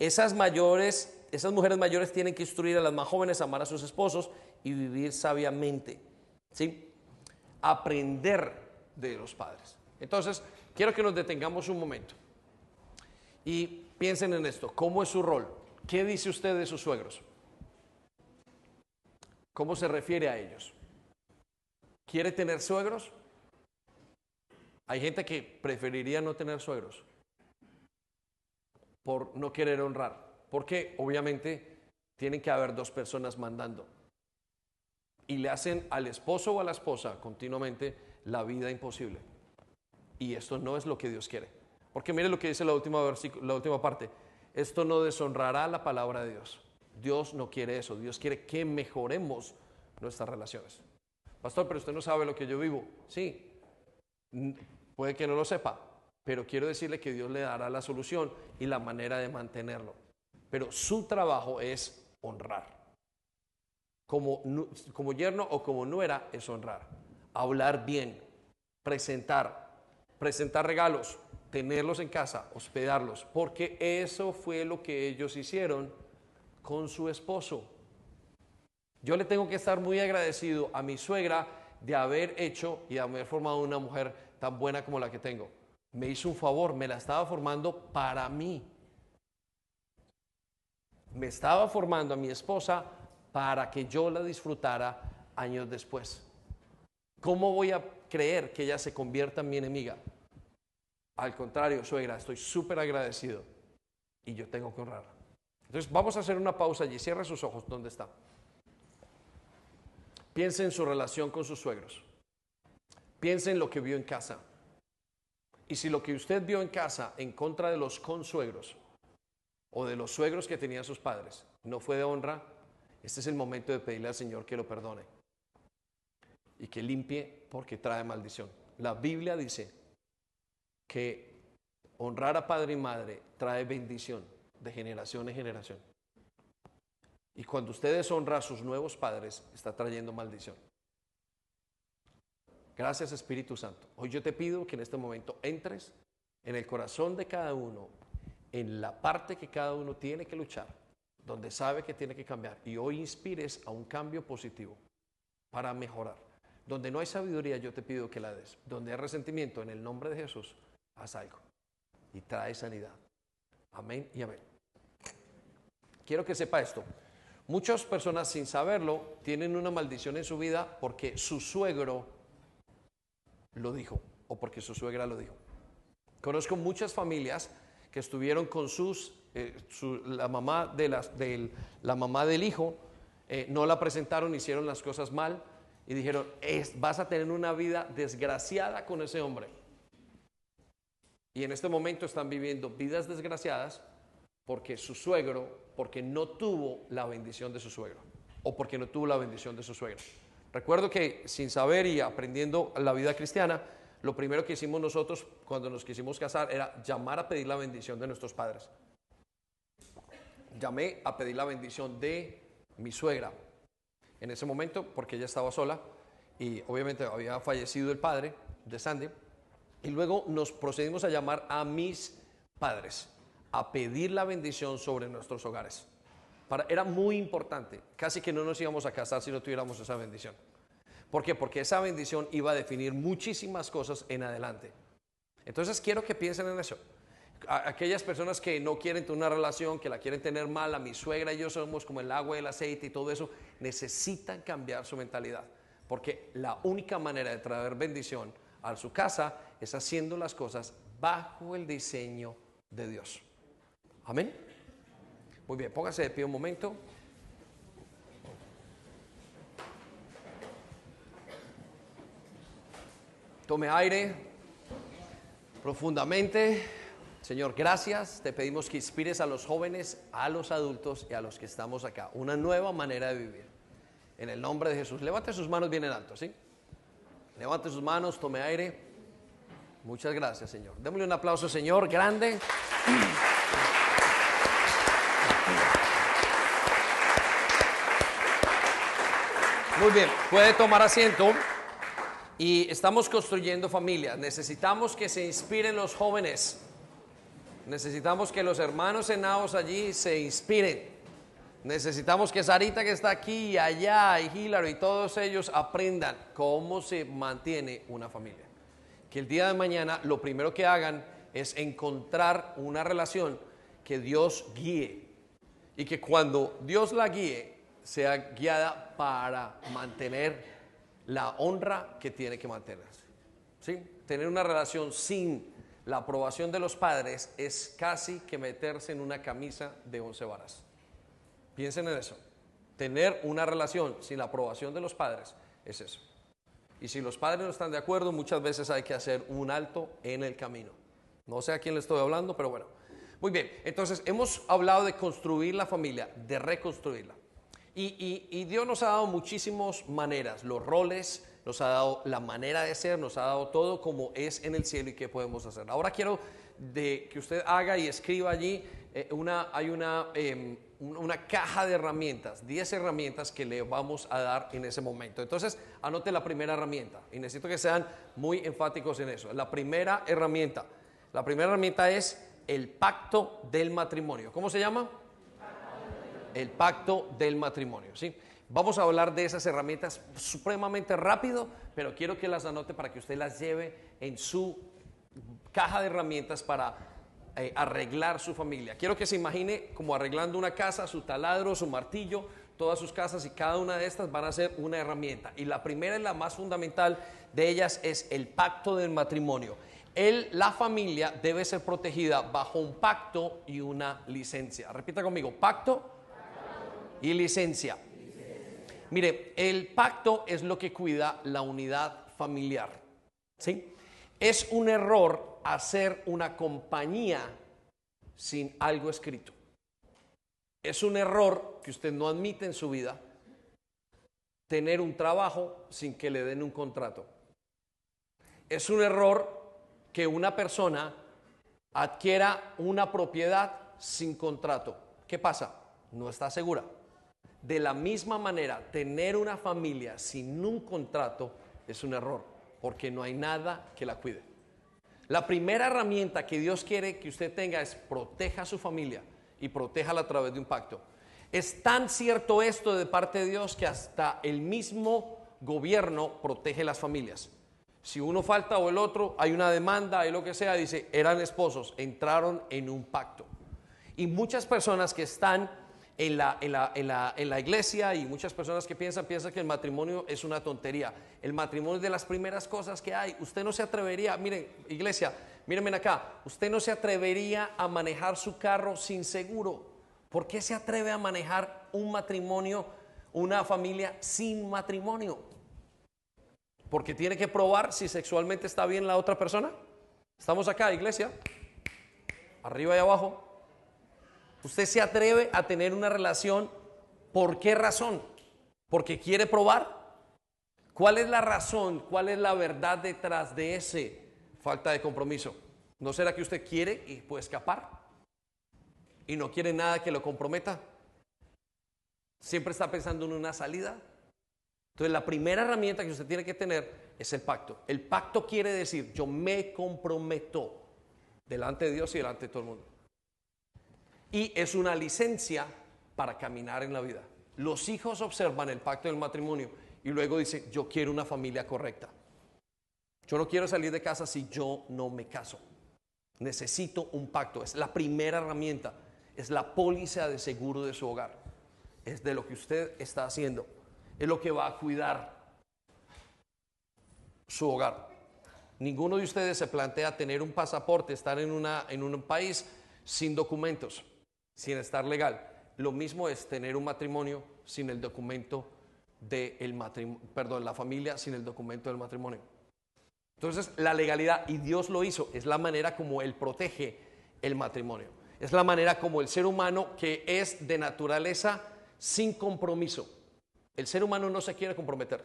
Esas mayores, esas mujeres mayores tienen que instruir a las más jóvenes a amar a sus esposos y vivir sabiamente. ¿Sí? Aprender de los padres. Entonces, quiero que nos detengamos un momento y piensen en esto. ¿Cómo es su rol? ¿Qué dice usted de sus suegros? ¿Cómo se refiere a ellos? ¿Quiere tener suegros? Hay gente que preferiría no tener suegros por no querer honrar, porque obviamente tienen que haber dos personas mandando y le hacen al esposo o a la esposa continuamente la vida imposible. Y esto no es lo que Dios quiere. Porque mire lo que dice la última, la última parte. Esto no deshonrará la palabra de Dios. Dios no quiere eso. Dios quiere que mejoremos nuestras relaciones. Pastor, pero usted no sabe lo que yo vivo. Sí, puede que no lo sepa, pero quiero decirle que Dios le dará la solución y la manera de mantenerlo. Pero su trabajo es honrar. Como, como yerno o como nuera es honrar. Hablar bien, presentar, presentar regalos, tenerlos en casa, hospedarlos, porque eso fue lo que ellos hicieron con su esposo. Yo le tengo que estar muy agradecido a mi suegra de haber hecho y haber formado una mujer tan buena como la que tengo. Me hizo un favor, me la estaba formando para mí. Me estaba formando a mi esposa para que yo la disfrutara años después. ¿Cómo voy a creer que ella se convierta en mi enemiga? Al contrario, suegra, estoy súper agradecido y yo tengo que honrarla. Entonces vamos a hacer una pausa allí. Cierra sus ojos. ¿Dónde está? Piense en su relación con sus suegros. Piense en lo que vio en casa. Y si lo que usted vio en casa en contra de los consuegros o de los suegros que tenían sus padres no fue de honra, este es el momento de pedirle al Señor que lo perdone y que limpie porque trae maldición. La Biblia dice que honrar a padre y madre trae bendición de generación en generación. Y cuando usted deshonra a sus nuevos padres, está trayendo maldición. Gracias Espíritu Santo. Hoy yo te pido que en este momento entres en el corazón de cada uno, en la parte que cada uno tiene que luchar, donde sabe que tiene que cambiar. Y hoy inspires a un cambio positivo para mejorar. Donde no hay sabiduría, yo te pido que la des. Donde hay resentimiento, en el nombre de Jesús, haz algo. Y trae sanidad. Amén y amén. Quiero que sepa esto. Muchas personas sin saberlo tienen una maldición en su vida porque su suegro lo dijo o porque su suegra lo dijo. Conozco muchas familias que estuvieron con sus, eh, la, mamá de la mamá del hijo, eh, no la presentaron, hicieron las cosas mal y dijeron, vas a tener una vida desgraciada con ese hombre y en este momento están viviendo vidas desgraciadas porque su suegro, porque no tuvo la bendición de su suegro o porque no tuvo la bendición de su suegro. Recuerdo que sin saber y aprendiendo la vida cristiana, lo primero que hicimos nosotros cuando nos quisimos casar era llamar a pedir la bendición de nuestros padres. Llamé a pedir la bendición de mi suegra. En ese momento, porque ella estaba sola, y obviamente había fallecido el padre de Sandy. Y luego nos procedimos a llamar a mis padres, a pedir la bendición sobre nuestros hogares. Era muy importante, casi que no nos íbamos a casar si no tuviéramos esa bendición. ¿Por qué? Porque esa bendición iba a definir muchísimas cosas en adelante. Entonces quiero que piensen en eso. aquellas personas que no quieren tener una relación, que la quieren tener mal, a mi suegra y yo somos como el agua y el aceite y todo eso, necesitan cambiar su mentalidad. Porque la única manera de traer bendición a su casa es haciendo las cosas bajo el diseño de Dios. Amén. Muy bien, póngase de pie un momento. Tome aire profundamente. Señor, gracias. Te pedimos que inspires a los jóvenes, a los adultos y a los que estamos acá. Una nueva manera de vivir. En el nombre de Jesús. Levante sus manos bien en alto, ¿sí? Levante sus manos, tome aire. Muchas gracias, Señor. Démosle un aplauso, Señor, grande. Muy bien, puede tomar asiento. Y estamos construyendo familia. Necesitamos que se inspiren los jóvenes. Necesitamos que los hermanos enados allí se inspiren. Necesitamos que Sarita que está aquí y allá y Hilary y todos ellos aprendan cómo se mantiene una familia. Que el día de mañana lo primero que hagan es encontrar una relación que Dios guíe y que cuando Dios la guíe sea guiada para mantener la honra que tiene que mantenerse. ¿Sí? Tener una relación sin la aprobación de los padres es casi que meterse en una camisa de once varas. Piensen en eso. Tener una relación sin la aprobación de los padres es eso. Y si los padres no están de acuerdo, muchas veces hay que hacer un alto en el camino. No sé a quién le estoy hablando, pero bueno. Muy bien, entonces hemos hablado de construir la familia, de reconstruirla. Y, Dios nos ha dado muchísimas maneras, los roles, nos ha dado la manera de ser, nos ha dado todo como es en el cielo y qué podemos hacer. Ahora quiero que usted haga y escriba allí, eh, una, hay una, em, una caja de herramientas, 10 herramientas que le vamos a dar en ese momento. Entonces, anote la primera herramienta y necesito que sean muy enfáticos en eso. La primera herramienta, la primera herramienta es el pacto del matrimonio. ¿Cómo se llama? el pacto del matrimonio. ¿sí? Vamos a hablar de esas herramientas supremamente rápido, pero quiero que las anote para que usted las lleve en su caja de herramientas para eh, arreglar su familia. Quiero que se imagine como arreglando una casa, su taladro, su martillo, todas sus casas y cada una de estas van a ser una herramienta. Y la primera y la más fundamental de ellas es el pacto del matrimonio. El, la familia debe ser protegida bajo un pacto y una licencia. Repita conmigo, pacto y licencia. Mire, el pacto es lo que cuida la unidad familiar. ¿sí? Es un error hacer una compañía sin algo escrito. Es un error que usted no admite en su vida tener un trabajo sin que le den un contrato. Es un error que una persona adquiera una propiedad sin contrato. ¿Qué pasa? No está segura. De la misma manera, tener una familia sin un contrato es un error, porque no hay nada que la cuide. La primera herramienta que Dios quiere que usted tenga es proteja a su familia y protéjala a través de un pacto. Es tan cierto esto de parte de Dios que hasta el mismo gobierno protege las familias. Si uno falta o el otro, hay una demanda, hay lo que sea, dice, eran esposos, entraron en un pacto. Y muchas personas que están en la, en, la, en, la, en la, iglesia y muchas personas que piensan, piensan que el matrimonio es una tontería. El matrimonio es de las primeras cosas que hay. Usted no se atrevería, miren, iglesia, mírenme acá, usted no se atrevería a manejar su carro sin seguro. ¿Por qué se atreve a manejar un matrimonio, una familia sin matrimonio? Porque tiene que probar si sexualmente está bien la otra persona. Estamos acá, iglesia, arriba y abajo. Usted se atreve a tener una relación, ¿por qué razón? ¿Porque quiere probar? ¿Cuál es la razón? ¿Cuál es la verdad detrás de ese falta de compromiso? ¿No será que usted quiere y puede escapar? ¿Y no quiere nada que lo comprometa? ¿Siempre está pensando en una salida? Entonces la primera herramienta que usted tiene que tener es el pacto. El pacto quiere decir yo me comprometo delante de Dios y delante de todo el mundo. Y es una licencia para caminar en la vida. Los hijos observan el pacto del matrimonio y luego dicen, yo quiero una familia correcta. Yo no quiero salir de casa si yo no me caso. Necesito un pacto. Es la primera herramienta. Es la póliza de seguro de su hogar. Es de lo que usted está haciendo. Es lo que va a cuidar su hogar. Ninguno de ustedes se plantea tener un pasaporte, estar en, una, en un país sin documentos, sin estar legal. Lo mismo es tener un matrimonio sin el documento del matrimonio, perdón, la familia sin el documento del matrimonio. Entonces, la legalidad, y Dios lo hizo, es la manera como Él protege el matrimonio. Es la manera como el ser humano que es de naturaleza sin compromiso. El ser humano no se quiere comprometer.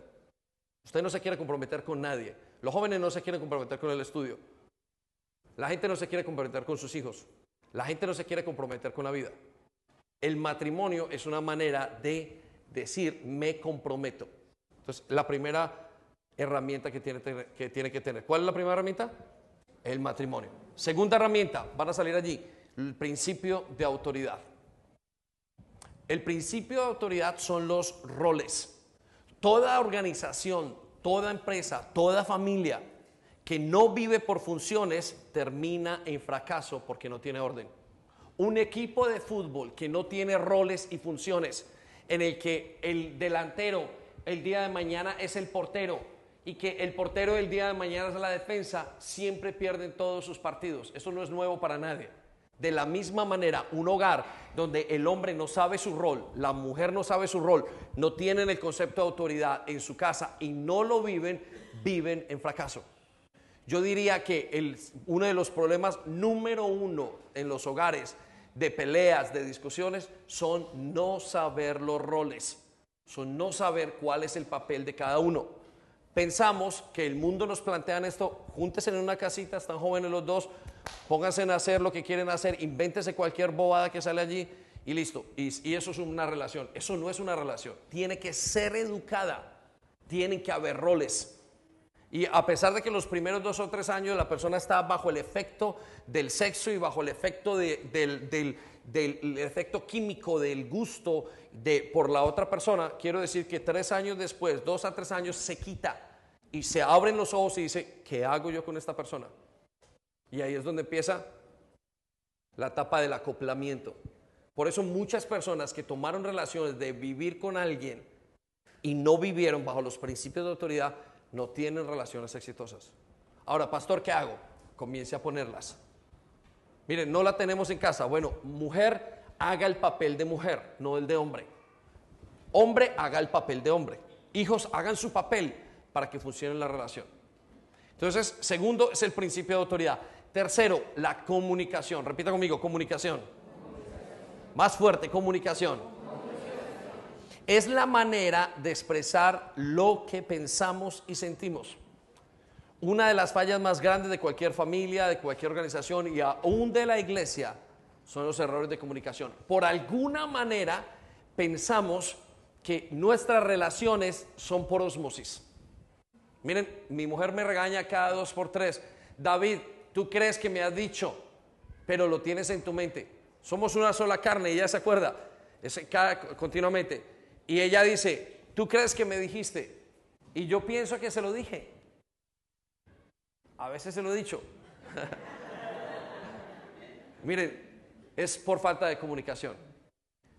Usted no se quiere comprometer con nadie. Los jóvenes no se quieren comprometer con el estudio. La gente no se quiere comprometer con sus hijos. La gente no se quiere comprometer con la vida. El matrimonio es una manera de decir me comprometo. Entonces, la primera herramienta que tiene, que tiene que tener. ¿Cuál es la primera herramienta? El matrimonio. Segunda herramienta, van a salir allí, el principio de autoridad. El principio de autoridad son los roles. Toda organización, toda empresa, toda familia que no vive por funciones termina en fracaso porque no tiene orden. Un equipo de fútbol que no tiene roles y funciones, en el que el delantero el día de mañana es el portero, y que el portero del día de mañana es la defensa, siempre pierden todos sus partidos. Eso no es nuevo para nadie. De la misma manera, un hogar donde el hombre no sabe su rol, la mujer no sabe su rol, no tienen el concepto de autoridad en su casa y no lo viven, viven en fracaso. Yo diría que uno de los problemas número uno en los hogares de peleas, de discusiones, son no saber los roles, son no saber cuál es el papel de cada uno pensamos que el mundo nos plantea esto, júntense en una casita, están jóvenes los dos, pónganse a hacer lo que quieren hacer, invéntese cualquier bobada que sale allí y listo. Y, eso es una relación. Eso no es una relación. Tiene que ser educada. Tienen que haber roles. Y a pesar de que los primeros dos o tres años la persona está bajo el efecto del sexo y bajo el efecto del, del efecto químico del gusto de, por la otra persona, quiero decir que tres años después, dos a tres años, se quita y se abren los ojos y dice, ¿qué hago yo con esta persona? Y ahí es donde empieza la etapa del acoplamiento. Por eso muchas personas que tomaron relaciones de vivir con alguien y no vivieron bajo los principios de autoridad, no tienen relaciones exitosas. Ahora, pastor, ¿qué hago? Comience a ponerlas. Miren, no la tenemos en casa. Bueno, mujer, haga el papel de mujer, no el de hombre. Hombre, haga el papel de hombre. Hijos, hagan su papel para que funcione la relación. Entonces, segundo es el principio de autoridad. Tercero, la comunicación. Repita conmigo, comunicación. Más fuerte, comunicación. Es la manera de expresar lo que pensamos y sentimos una de las fallas más grandes de cualquier familia, de cualquier organización y aún de la iglesia son los errores de comunicación. Por alguna manera pensamos que nuestras relaciones son por osmosis. Miren, mi mujer me regaña cada dos por tres. David, tú crees que me has dicho, pero lo tienes en tu mente. Somos una sola carne, y ella se acuerda continuamente. Y ella dice, tú crees que me dijiste. Y yo pienso que se lo dije. A veces se lo he dicho. Miren, es por falta de comunicación.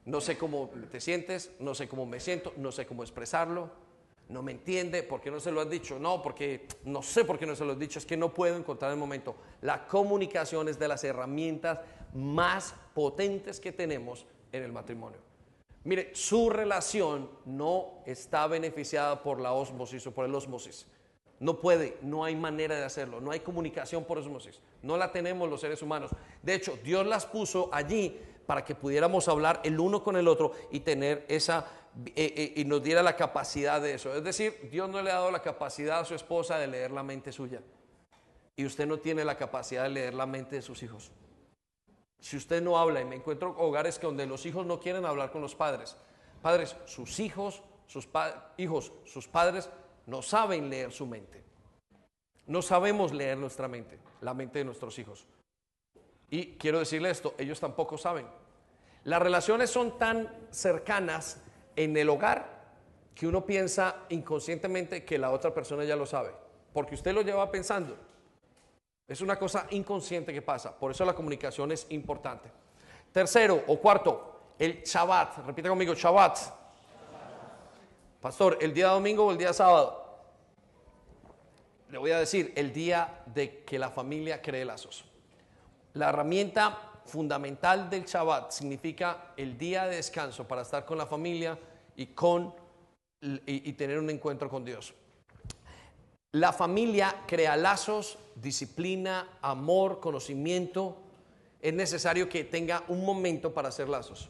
No sé cómo te sientes, no sé cómo me siento, no sé cómo expresarlo, no me entiende, ¿por qué no se lo has dicho? No, porque no sé por qué no se lo has dicho, es que no puedo encontrar el momento. La comunicación es de las herramientas más potentes que tenemos en el matrimonio. Mire, su relación no está beneficiada por la osmosis o por el osmosis. No puede, no hay manera de hacerlo, no hay comunicación por osmosis, no la tenemos los seres humanos. De hecho, Dios las puso allí para que pudiéramos hablar el uno con el otro y tener esa, eh, eh, y nos diera la capacidad de eso. Es decir, Dios no le ha dado la capacidad a su esposa de leer la mente suya. Y usted no tiene la capacidad de leer la mente de sus hijos. Si usted no habla, y me encuentro hogares donde los hijos no quieren hablar con los padres. Padres, sus hijos sus hijos, sus padres no saben leer su mente. No sabemos leer nuestra mente, la mente de nuestros hijos. Y quiero decirle esto, ellos tampoco saben. Las relaciones son tan cercanas en el hogar que uno piensa inconscientemente que la otra persona ya lo sabe, porque usted lo lleva pensando. Es una cosa inconsciente que pasa, por eso la comunicación es importante. Tercero o cuarto, el Shabbat. Repita conmigo, Shabbat. Pastor, ¿el día domingo o el día sábado? Le voy a decir, el día de que la familia cree lazos. La herramienta fundamental del Shabbat significa el día de descanso para estar con la familia y, con, y, tener un encuentro con Dios. La familia crea lazos, disciplina, amor, conocimiento. Es necesario que tenga un momento para hacer lazos.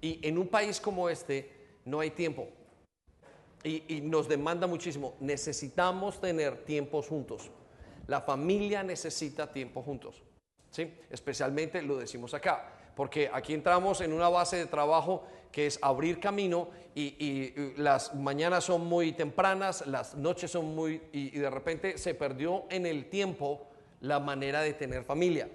Y en un país como este no hay tiempo. Y, nos demanda muchísimo. Necesitamos tener tiempos juntos. La familia necesita tiempo juntos. ¿sí? Especialmente lo decimos acá, porque aquí entramos en una base de trabajo que es abrir camino y, las mañanas son muy tempranas, las noches son muy... Y, de repente se perdió en el tiempo la manera de tener familia.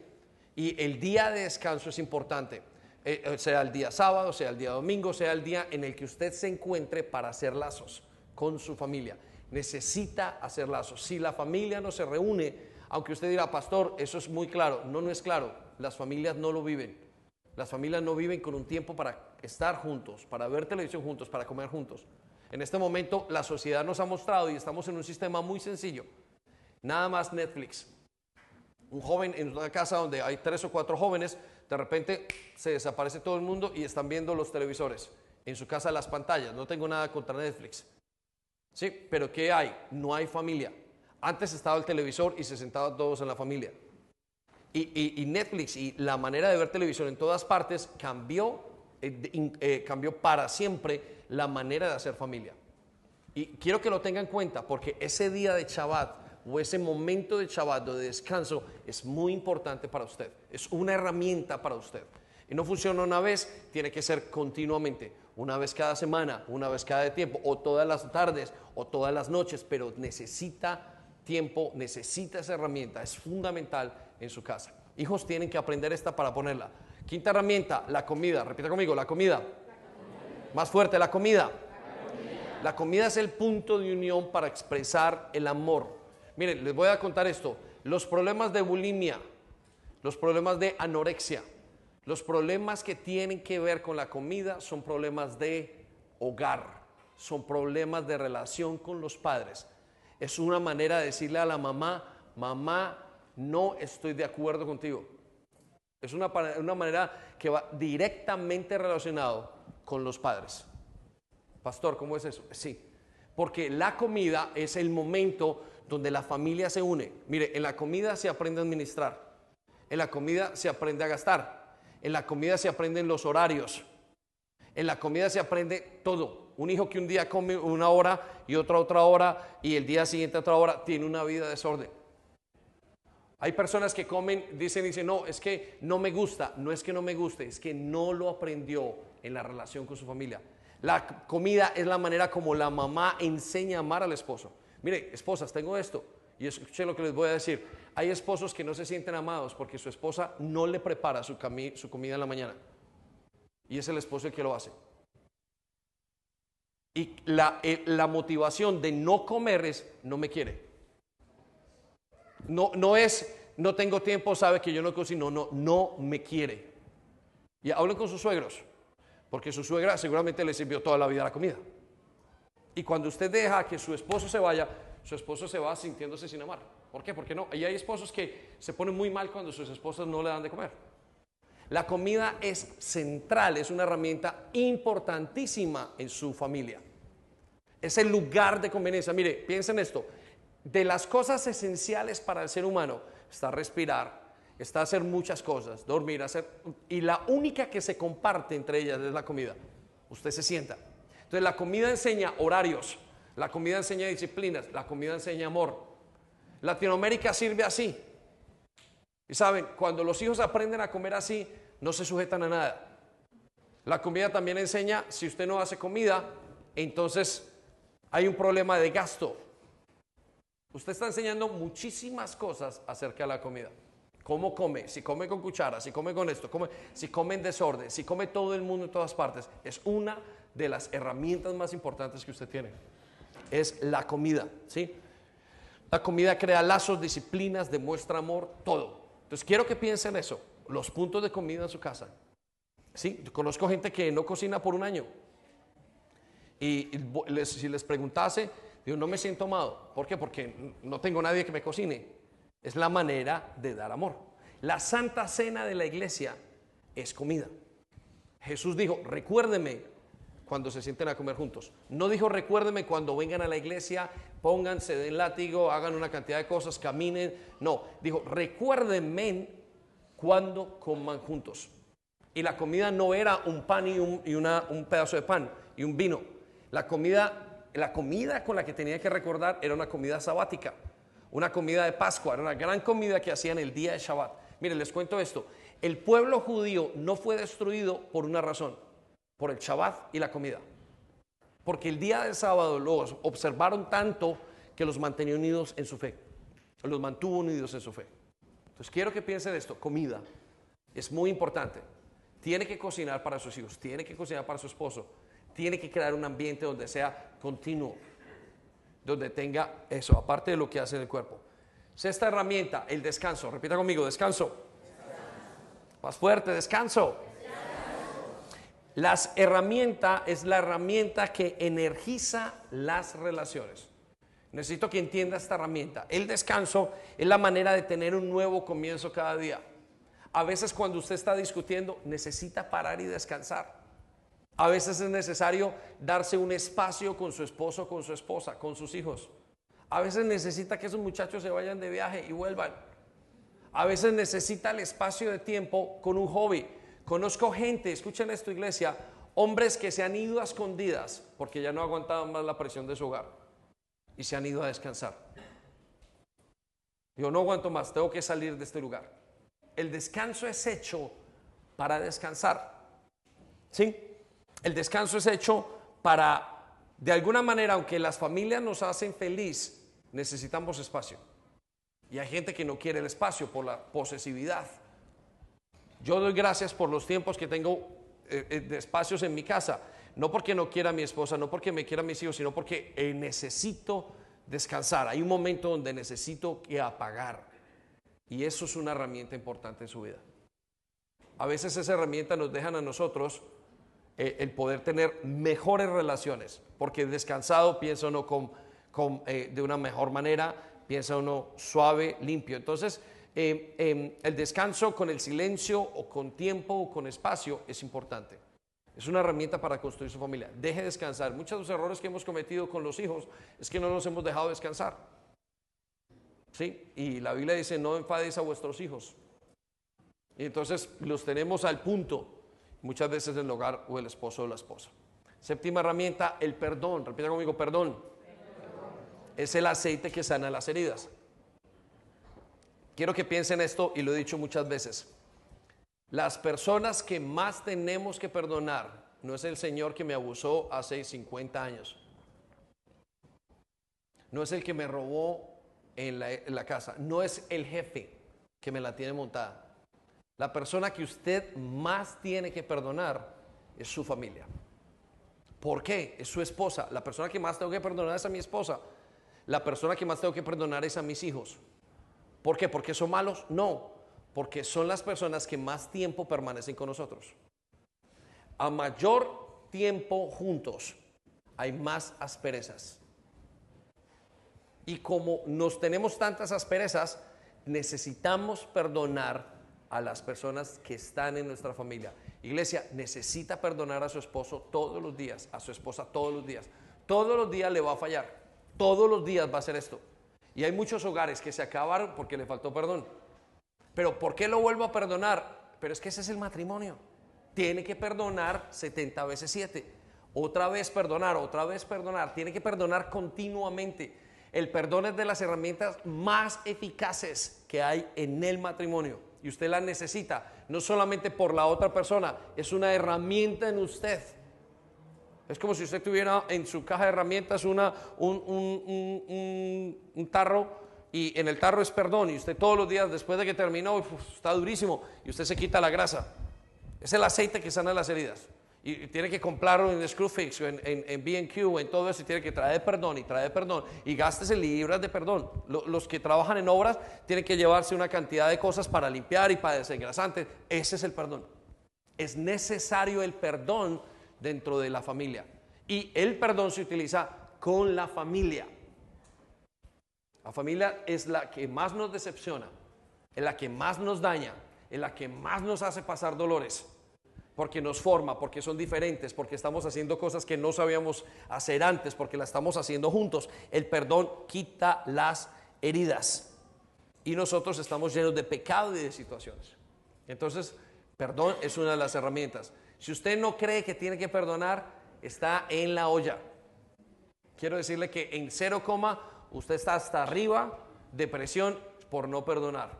Y el día de descanso es importante, eh, eh, sea el día sábado, sea el día domingo, sea el día en el que usted se encuentre para hacer lazos con su familia. Necesita hacer lazos. Si la familia no se reúne, aunque usted diga, pastor, eso es muy claro. No, no es claro. Las familias no lo viven. Las familias no viven con un tiempo para estar juntos, para ver televisión juntos, para comer juntos. En este momento la sociedad nos ha mostrado y estamos en un sistema muy sencillo. Nada más Netflix. Un joven en una casa donde hay tres o cuatro jóvenes, de repente se desaparece todo el mundo y están viendo los televisores. En su casa las pantallas. No tengo nada contra Netflix. Sí, pero ¿qué hay? No hay familia. Antes estaba el televisor y se sentaban todos en la familia. Y, Netflix y la manera de ver televisión en todas partes cambió, eh, eh, cambió para siempre la manera de hacer familia. Y quiero que lo tengan en cuenta porque ese día de Shabbat o ese momento de Shabbat de descanso es muy importante para usted. Es una herramienta para usted. Y no funciona una vez, tiene que ser continuamente. Una vez cada semana, una vez cada tiempo, o todas las tardes, o todas las noches, pero necesita tiempo, necesita esa herramienta, es fundamental en su casa. Hijos tienen que aprender esta para ponerla. Quinta herramienta, la comida. Repita conmigo, la comida. Más fuerte, la comida. La comida es el punto de unión para expresar el amor. Miren, les voy a contar esto. Los problemas de bulimia, los problemas de anorexia, los problemas que tienen que ver con la comida son problemas de hogar, son problemas de relación con los padres es una manera de decirle a la mamá, mamá, no estoy de acuerdo contigo. Es una, una manera que va directamente relacionado con los padres. Pastor, ¿cómo es eso? Sí, porque la comida es el momento donde la familia se une. Mire, en la comida se aprende a administrar, en la comida se aprende a gastar, en la comida se aprenden los horarios, en la comida se aprende todo. Un hijo que un día come una hora y otra otra hora y el día siguiente otra hora tiene una vida de desorden. Hay personas que comen, dicen, dicen, no, es que no me gusta. No es que no me guste, es que no lo aprendió en la relación con su familia. La comida es la manera como la mamá enseña a amar al esposo. Mire, esposas, tengo esto. Y escuchen lo que les voy a decir. Hay esposos que no se sienten amados porque su esposa no le prepara su, comida en la mañana. Y es el esposo el que lo hace. Y eh, la, motivación de no comer es, no me quiere. No, no es, no tengo tiempo, sabe que yo no cocino, no, no me quiere. Y hablen con sus suegros, porque su suegra seguramente le sirvió toda la vida la comida. Y cuando usted deja que su esposo se vaya, su esposo se va sintiéndose sin amar. ¿Por qué? Porque no. Y hay esposos que se ponen muy mal cuando sus esposas no le dan de comer. La comida es central, es una herramienta importantísima en su familia. Es el lugar de conveniencia. Mire, piensen esto. De las cosas esenciales para el ser humano está respirar, está hacer muchas cosas, dormir, hacer... Y la única que se comparte entre ellas es la comida. Usted se sienta. Entonces la comida enseña horarios, la comida enseña disciplinas, la comida enseña amor. Latinoamérica sirve así. Y saben, cuando los hijos aprenden a comer así, no se sujetan a nada. La comida también enseña, si usted no hace comida, entonces hay un problema de gasto. Usted está enseñando muchísimas cosas acerca de la comida. ¿Cómo come? Si come con cuchara, si come con esto, si come en desorden, si come todo el mundo en todas partes. Es una de las herramientas más importantes que usted tiene. Es la comida, ¿sí? La comida crea lazos, disciplinas, demuestra amor, todo. Entonces quiero que piensen eso, los puntos de comida en su casa. Sí, conozco gente que no cocina por un año. Y si les preguntase, digo, no me siento amado. ¿Por qué? Porque no tengo nadie que me cocine. Es la manera de dar amor. La santa cena de la iglesia es comida. Jesús dijo, recuérdeme cuando se sienten a comer juntos. No dijo recuérdeme cuando vengan a la iglesia, pónganse del látigo, hagan una cantidad de cosas, caminen. No, dijo recuérdenme cuando coman juntos. Y la comida no era un pan y, un, un pedazo de pan y un vino. La comida, la comida con la que tenía que recordar era una comida sabática, una comida de Pascua, era una gran comida que hacían el día de Shabbat. Miren, les cuento esto. El pueblo judío no fue destruido por una razón por el Shabbat y la comida. Porque el día del sábado los observaron tanto que los mantenía unidos en su fe. Los mantuvo unidos en su fe. Entonces quiero que piensen esto, comida. Es muy importante. Tiene que cocinar para sus hijos, tiene que cocinar para su esposo, tiene que crear un ambiente donde sea continuo, donde tenga eso, aparte de lo que hace en el cuerpo. Sexta herramienta, el descanso. Repita conmigo, descanso. Más fuerte, descanso. Las herramientas es la herramienta que energiza las relaciones. Necesito que entienda esta herramienta. El descanso es la manera de tener un nuevo comienzo cada día. A veces cuando usted está discutiendo necesita parar y descansar. A veces es necesario darse un espacio con su esposo, con su esposa, con sus hijos. A veces necesita que esos muchachos se vayan de viaje y vuelvan. A veces necesita el espacio de tiempo con un hobby. Conozco gente, escuchen esto iglesia, hombres que se han ido a escondidas porque ya no aguantaban más la presión de su hogar y se han ido a descansar. Yo no aguanto más, tengo que salir de este lugar. El descanso es hecho para descansar. ¿Sí? El descanso es hecho para, de alguna manera, aunque las familias nos hacen feliz, necesitamos espacio. Y hay gente que no quiere el espacio por la posesividad yo doy gracias por los tiempos que tengo eh, eh, de espacios en mi casa. No porque no quiera a mi esposa, no porque me quiera a mis hijos, sino porque eh, necesito descansar. Hay un momento donde necesito que apagar. Y eso es una herramienta importante en su vida. A veces esa herramienta nos dejan a nosotros el poder tener mejores relaciones, porque descansado piensa uno con, de una mejor manera, piensa uno suave, limpio. Entonces, Em, em, el descanso con el silencio o con tiempo o con espacio es importante. Es una herramienta para construir su familia. Deje descansar. Muchos de los errores que hemos cometido con los hijos es que no nos hemos dejado descansar. ¿Sí? Y la Biblia dice, no enfadéis a vuestros hijos. Y entonces los tenemos al punto, muchas veces el hogar o el esposo o la esposa. Séptima herramienta, el perdón. Repita conmigo, perdón. Es el aceite que sana las heridas. Quiero que piensen esto y lo he dicho muchas veces. Las personas que más tenemos que perdonar no es el Señor que me abusó hace 50 años. No es el que me robó en la, casa. No es el jefe que me la tiene montada. La persona que usted más tiene que perdonar es su familia. ¿Por qué? Es su esposa. La persona que más tengo que perdonar es a mi esposa. La persona que más tengo que perdonar es a mis hijos. ¿Por qué? ¿Porque son malos? No, porque son las personas que más tiempo permanecen con nosotros. A mayor tiempo juntos, hay más asperezas. Y como nos tenemos tantas asperezas, necesitamos perdonar a las personas que están en nuestra familia. Iglesia, necesita perdonar a su esposo todos los días, a su esposa todos los días. Todos los días le va a fallar. Todos los días va a hacer esto. Y hay muchos hogares que se acabaron porque le faltó perdón. Pero ¿por qué lo vuelvo a perdonar? Pero es que ese es el matrimonio. Tiene que perdonar 70 veces 7. Otra vez perdonar, otra vez perdonar. Tiene que perdonar continuamente. El perdón es de las herramientas más eficaces que hay en el matrimonio. Usted la necesita, no solamente por la otra persona, es una herramienta en usted. Es como si usted tuviera en su caja de herramientas una, un, un, tarro y en el tarro es perdón y usted todos los días después de que terminó está durísimo y usted se quita la grasa. Es el aceite que sana las heridas. Y tiene que comprarlo en Screwfix, en, en, en B&Q, en todo eso, y tiene que traer perdón y traer perdón. Y gástese libras de perdón. Los que trabajan en obras tienen que llevarse una cantidad de cosas para limpiar y para desengrasante. Ese es el perdón. Es necesario el perdón dentro de la familia. Y el perdón se utiliza con la familia. La familia es la que más nos decepciona, es la que más nos daña, es la que más nos hace pasar dolores porque nos forma, porque son diferentes, porque estamos haciendo cosas que no sabíamos hacer antes, porque las estamos haciendo juntos. El perdón quita las heridas y nosotros estamos llenos de pecado y de situaciones. Entonces, perdón es una de las herramientas. Si usted no cree que tiene que perdonar, está en la olla. Quiero decirle que en cero coma usted está hasta arriba de presión por no perdonar.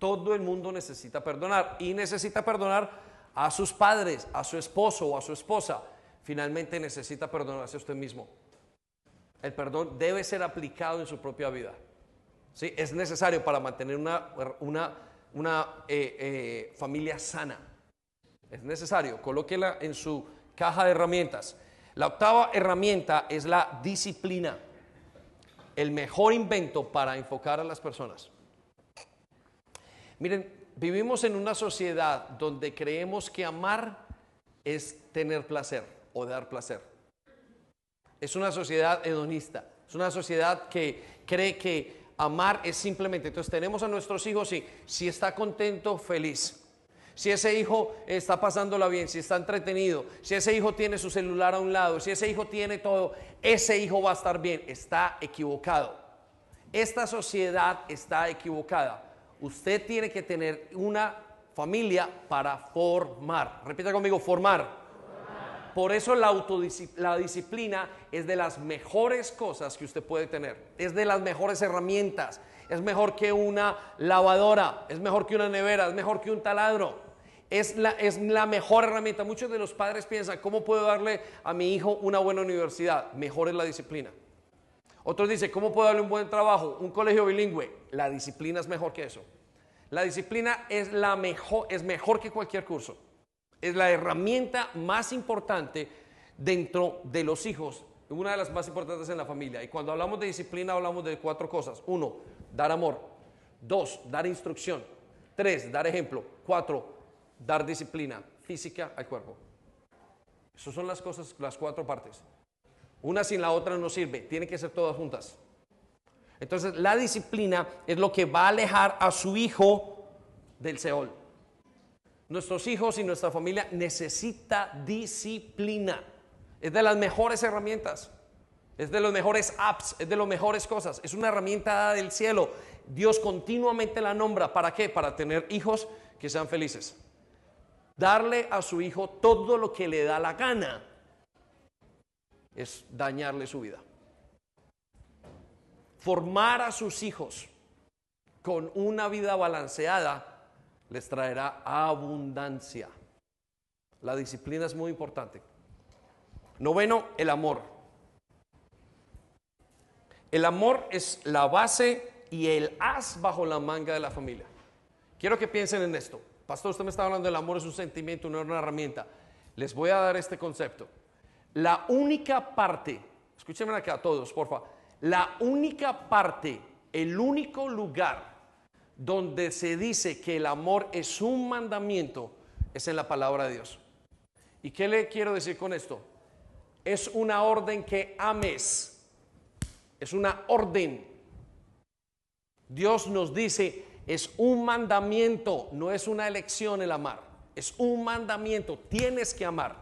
Todo el mundo necesita perdonar y necesita perdonar a sus padres, a su esposo o a su esposa, finalmente necesita perdonarse a usted mismo. El perdón debe ser aplicado en su propia vida. ¿Sí? Es necesario para mantener una, una, una eh, eh, familia sana. Es necesario, colóquela en su caja de herramientas. La octava herramienta es la disciplina, el mejor invento para enfocar a las personas. Miren, vivimos en una sociedad donde creemos que amar es tener placer o dar placer. Es una sociedad hedonista, es una sociedad que cree que amar es simplemente, entonces tenemos a nuestros hijos y si está contento, feliz. Si ese hijo está pasándola bien, si está entretenido, si ese hijo tiene su celular a un lado, si ese hijo tiene todo, ese hijo va a estar bien. Está equivocado. Esta sociedad está equivocada usted tiene que tener una familia para formar. Repita conmigo, formar. Por eso la, la disciplina es de las mejores cosas que usted puede tener. Es de las mejores herramientas. Es mejor que una lavadora, es mejor que una nevera, es mejor que un taladro. Es la, es la mejor herramienta. Muchos de los padres piensan, ¿cómo puedo darle a mi hijo una buena universidad? Mejor es la disciplina. Otros dicen, ¿cómo puedo darle un buen trabajo? Un colegio bilingüe. La disciplina es mejor que eso. La disciplina es, la mejor, es mejor que cualquier curso. Es la herramienta más importante dentro de los hijos, una de las más importantes en la familia. Y cuando hablamos de disciplina hablamos de cuatro cosas. Uno, dar amor. Dos, dar instrucción. Tres, dar ejemplo. Cuatro, dar disciplina física al cuerpo. Esas son las cosas, las cuatro partes. Una sin la otra no sirve, tienen que ser todas juntas. Entonces la disciplina es lo que va a alejar a su hijo del Seol. Nuestros hijos y nuestra familia necesita disciplina. Es de las mejores herramientas. Es de los mejores apps, es de las mejores cosas. Es una herramienta del cielo. Dios continuamente la nombra. ¿Para qué? Para tener hijos que sean felices. Darle a su hijo todo lo que le da la gana es dañarle su vida. Formar a sus hijos con una vida balanceada les traerá abundancia. La disciplina es muy importante. Noveno, el amor. El amor es la base y el as bajo la manga de la familia. Quiero que piensen en esto. Pastor, usted me está hablando del amor, es un sentimiento, no es una herramienta. Les voy a dar este concepto. La única parte, escúchenme acá a todos, por favor. La única parte, el único lugar donde se dice que el amor es un mandamiento es en la palabra de Dios. ¿Y qué le quiero decir con esto? Es una orden que ames. Es una orden. Dios nos dice, es un mandamiento, no es una elección el amar. Es un mandamiento, tienes que amar.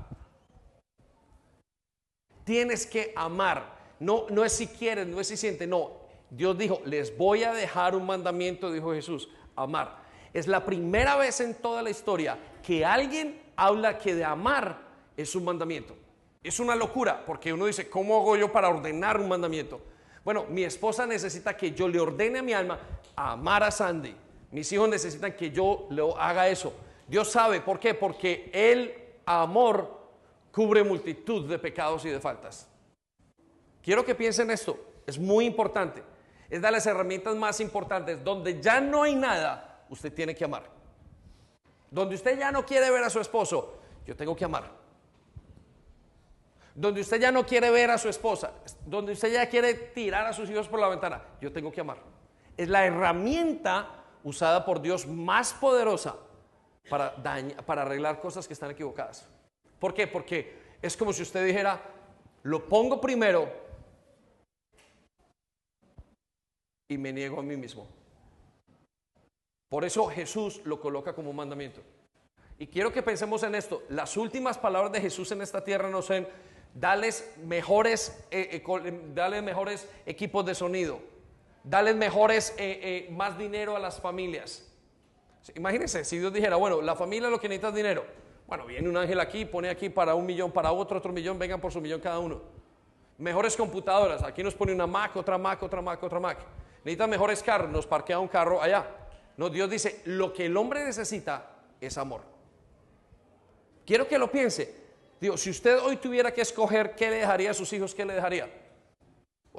Tienes que amar. No, no es si quieres, no es si sientes, no. Dios dijo, les voy a dejar un mandamiento, dijo Jesús, amar. Es la primera vez en toda la historia que alguien habla que de amar es un mandamiento. Es una locura, porque uno dice, ¿cómo hago yo para ordenar un mandamiento? Bueno, mi esposa necesita que yo le ordene a mi alma amar a Sandy. Mis hijos necesitan que yo le haga eso. Dios sabe, ¿por qué? Porque el amor cubre multitud de pecados y de faltas. Quiero que piensen esto, es muy importante. Es de las herramientas más importantes. Donde ya no hay nada, usted tiene que amar. Donde usted ya no quiere ver a su esposo, yo tengo que amar. Donde usted ya no quiere ver a su esposa, donde usted ya quiere tirar a sus hijos por la ventana, yo tengo que amar. Es la herramienta usada por Dios más poderosa para, para arreglar cosas que están equivocadas. ¿Por qué? Porque es como si usted dijera, lo pongo primero y me niego a mí mismo. Por eso Jesús lo coloca como un mandamiento. Y quiero que pensemos en esto. Las últimas palabras de Jesús en esta tierra no son, dales mejores, eh, eh, mejores equipos de sonido, dales mejores, eh, más dinero a las familias. Imagínense, si Dios dijera, bueno, la familia lo que necesita es dinero. Bueno, viene un ángel aquí, pone aquí para un millón, para otro, otro millón, vengan por su millón cada uno. Mejores computadoras, aquí nos pone una Mac, otra Mac, otra Mac, otra Mac. Necesita mejores carros, nos parquea un carro allá. No, Dios dice, lo que el hombre necesita es amor. Quiero que lo piense. Digo, si usted hoy tuviera que escoger qué le dejaría a sus hijos, ¿qué le dejaría?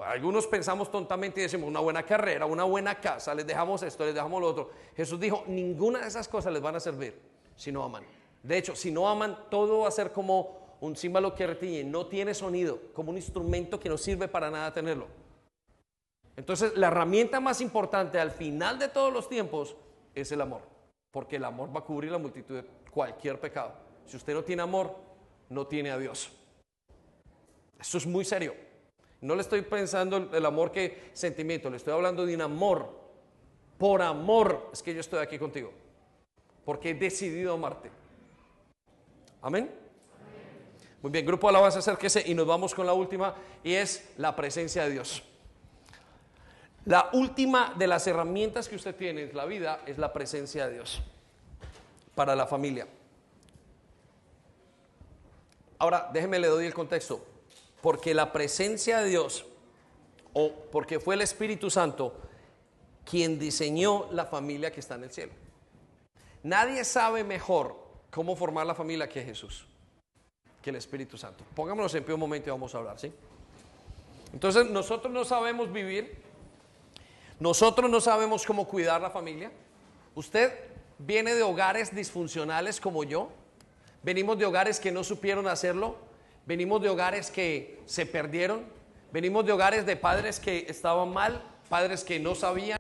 algunos pensamos tontamente y decimos una buena carrera, una buena casa, les dejamos esto, les dejamos lo otro. Jesús dijo, ninguna de esas cosas les van a servir si no aman. De hecho, si no aman, todo va a ser como un símbolo que retiñe, no tiene sonido, como un instrumento que no sirve para nada tenerlo. Entonces, la herramienta más importante al final de todos los tiempos es el amor, porque el amor va a cubrir la multitud de cualquier pecado. Si usted no tiene amor, no tiene a Dios. Esto es muy serio. No le estoy pensando el amor que sentimiento, le estoy hablando de un amor. Por amor es que yo estoy aquí contigo, porque he decidido amarte. Amén. Muy bien, grupo alabanza, acérquese y nos vamos con la última y es la presencia de Dios. La última de las herramientas que usted tiene en la vida es la presencia de Dios para la familia. Ahora, déjeme le doy el contexto. Porque la presencia de Dios, o porque fue el Espíritu Santo quien diseñó la familia que está en el cielo. Nadie sabe mejor cómo formar la familia que Jesús, que el Espíritu Santo. Pongámonos en pie un momento y vamos a hablar, ¿sí? Entonces, nosotros no sabemos vivir nosotros no sabemos cómo cuidar la familia. Usted viene de hogares disfuncionales como yo. Venimos de hogares que no supieron hacerlo. Venimos de hogares que se perdieron. Venimos de hogares de padres que estaban mal, padres que no sabían.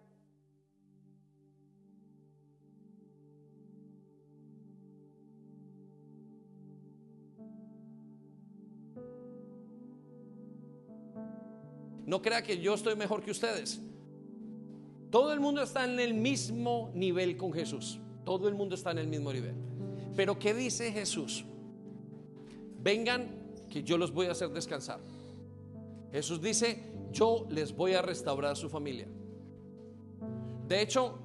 No crea que yo estoy mejor que ustedes. Todo el mundo está en el mismo nivel con Jesús. Todo el mundo está en el mismo nivel. Pero ¿qué dice Jesús? Vengan que yo los voy a hacer descansar. Jesús dice, yo les voy a restaurar su familia. De hecho,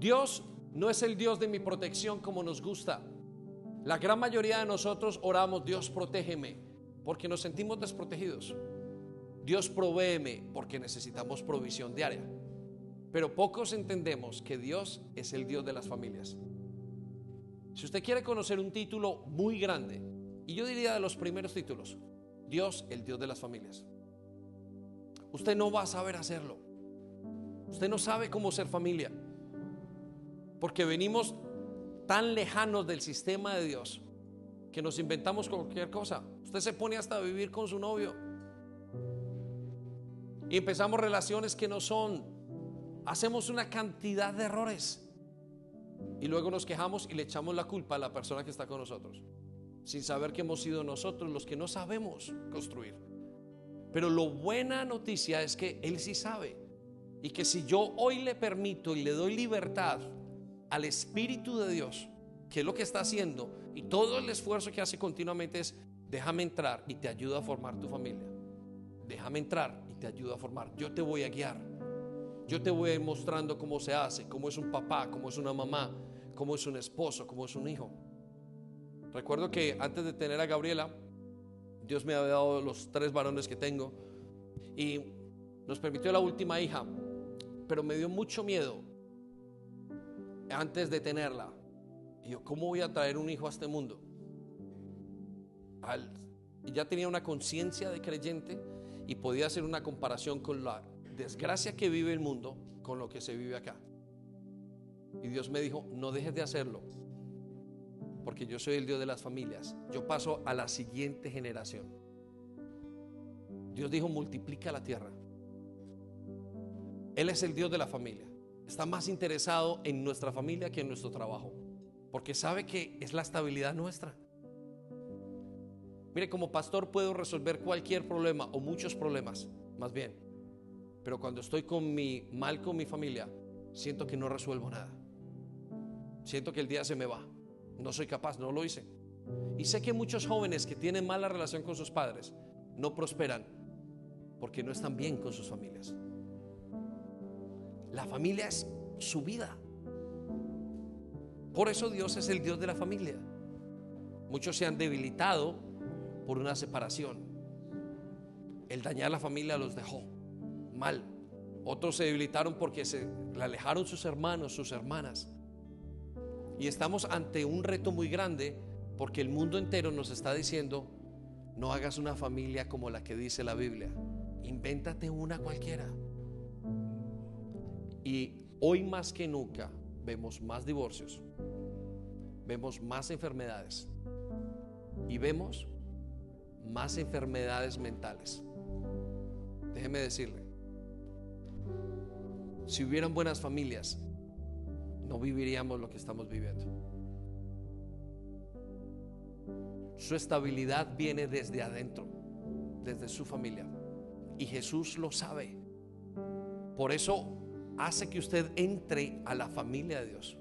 Dios no es el Dios de mi protección como nos gusta. La gran mayoría de nosotros oramos, Dios protégeme, porque nos sentimos desprotegidos. Dios provéeme porque necesitamos provisión diaria. Pero pocos entendemos que Dios es el Dios de las familias. Si usted quiere conocer un título muy grande, y yo diría de los primeros títulos, Dios, el Dios de las familias. Usted no va a saber hacerlo. Usted no sabe cómo ser familia. Porque venimos tan lejanos del sistema de Dios que nos inventamos cualquier cosa. Usted se pone hasta a vivir con su novio. Y empezamos relaciones que no son hacemos una cantidad de errores y luego nos quejamos y le echamos la culpa a la persona que está con nosotros, sin saber que hemos sido nosotros los que no sabemos construir. Pero lo buena noticia es que Él sí sabe y que si yo hoy le permito y le doy libertad al Espíritu de Dios, que es lo que está haciendo, y todo el esfuerzo que hace continuamente es, déjame entrar y te ayudo a formar tu familia. Déjame entrar te ayudo a formar. Yo te voy a guiar. Yo te voy a ir mostrando cómo se hace, cómo es un papá, cómo es una mamá, cómo es un esposo, cómo es un hijo. Recuerdo que antes de tener a Gabriela, Dios me había dado los tres varones que tengo y nos permitió la última hija, pero me dio mucho miedo antes de tenerla. Y yo, ¿cómo voy a traer un hijo a este mundo? al, ya tenía una conciencia de creyente y podía hacer una comparación con la desgracia que vive el mundo con lo que se vive acá. Y Dios me dijo, no dejes de hacerlo, porque yo soy el Dios de las familias. Yo paso a la siguiente generación. Dios dijo, multiplica la tierra. Él es el Dios de la familia. Está más interesado en nuestra familia que en nuestro trabajo, porque sabe que es la estabilidad nuestra. Mire, como pastor puedo resolver cualquier problema o muchos problemas, más bien. Pero cuando estoy con mi mal con mi familia, siento que no resuelvo nada. Siento que el día se me va. No soy capaz, no lo hice. Y sé que muchos jóvenes que tienen mala relación con sus padres no prosperan porque no están bien con sus familias. La familia es su vida. Por eso Dios es el Dios de la familia. Muchos se han debilitado por una separación. El dañar la familia los dejó mal. Otros se debilitaron porque se le alejaron sus hermanos, sus hermanas. Y estamos ante un reto muy grande porque el mundo entero nos está diciendo, no hagas una familia como la que dice la Biblia, invéntate una cualquiera. Y hoy más que nunca vemos más divorcios, vemos más enfermedades y vemos más enfermedades mentales. Déjeme decirle, si hubieran buenas familias, no viviríamos lo que estamos viviendo. Su estabilidad viene desde adentro, desde su familia. Y Jesús lo sabe. Por eso hace que usted entre a la familia de Dios.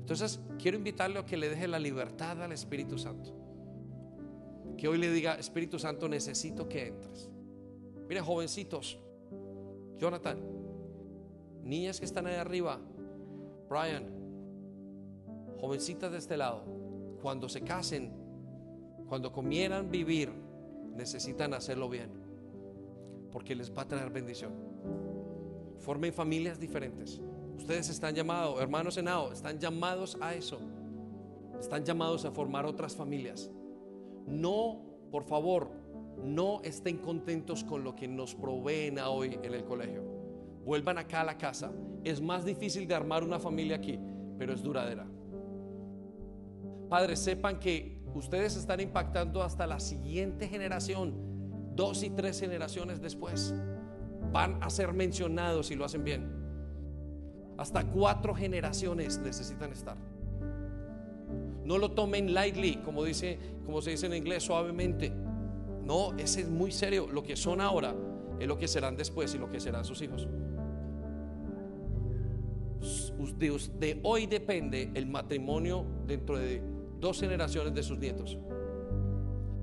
Entonces, quiero invitarle a que le deje la libertad al Espíritu Santo. Que hoy le diga, Espíritu Santo, necesito que entres. Mire, jovencitos, Jonathan, niñas que están ahí arriba, Brian, jovencitas de este lado, cuando se casen, cuando comieran vivir, necesitan hacerlo bien, porque les va a traer bendición. Formen familias diferentes. Ustedes están llamados, hermanos enao, están llamados a eso. Están llamados a formar otras familias. No, por favor, no estén contentos con lo que nos proveen hoy en el colegio. Vuelvan acá a la casa. Es más difícil de armar una familia aquí, pero es duradera. Padres, sepan que ustedes están impactando hasta la siguiente generación, dos y tres generaciones después. Van a ser mencionados si lo hacen bien. Hasta cuatro generaciones necesitan estar. No lo tomen lightly, como dice, como se dice en inglés, suavemente. No, ese es muy serio. Lo que son ahora es lo que serán después y lo que serán sus hijos. De, de hoy depende el matrimonio dentro de dos generaciones de sus nietos.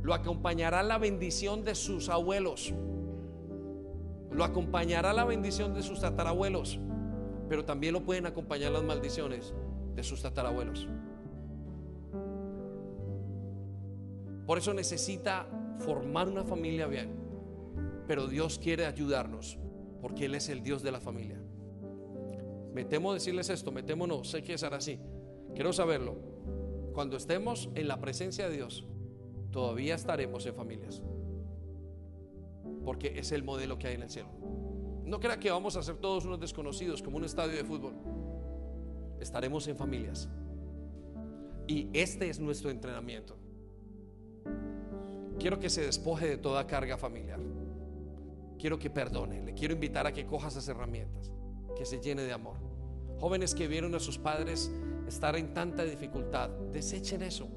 Lo acompañará la bendición de sus abuelos. Lo acompañará la bendición de sus tatarabuelos. Pero también lo pueden acompañar las maldiciones de sus tatarabuelos. Por eso necesita formar una familia bien. Pero Dios quiere ayudarnos porque Él es el Dios de la familia. Me temo decirles esto, me temo no, sé que será así. Quiero saberlo. Cuando estemos en la presencia de Dios, todavía estaremos en familias. Porque es el modelo que hay en el cielo. No crea que vamos a ser todos unos desconocidos como un estadio de fútbol. Estaremos en familias. Y este es nuestro entrenamiento. Quiero que se despoje de toda carga familiar. Quiero que perdone. Le quiero invitar a que coja esas herramientas, que se llene de amor. Jóvenes que vieron a sus padres estar en tanta dificultad, desechen eso.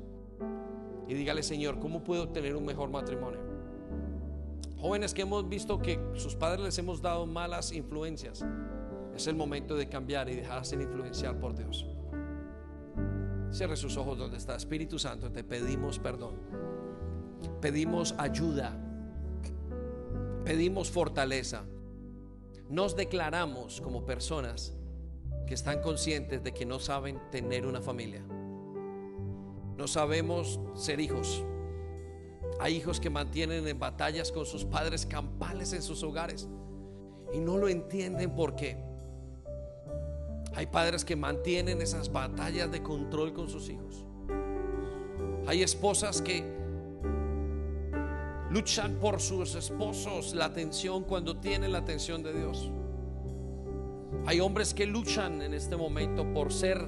Y dígale, Señor, ¿cómo puedo tener un mejor matrimonio? Jóvenes que hemos visto que sus padres les hemos dado malas influencias, es el momento de cambiar y dejarse influenciar por Dios. Cierre sus ojos donde está Espíritu Santo, te pedimos perdón pedimos ayuda, pedimos fortaleza. Nos declaramos como personas que están conscientes de que no saben tener una familia. No sabemos ser hijos. Hay hijos que mantienen en batallas con sus padres campales en sus hogares y no lo entienden por qué. Hay padres que mantienen esas batallas de control con sus hijos. Hay esposas que luchan por sus esposos la atención cuando tienen la atención de Dios. Hay hombres que luchan en este momento por ser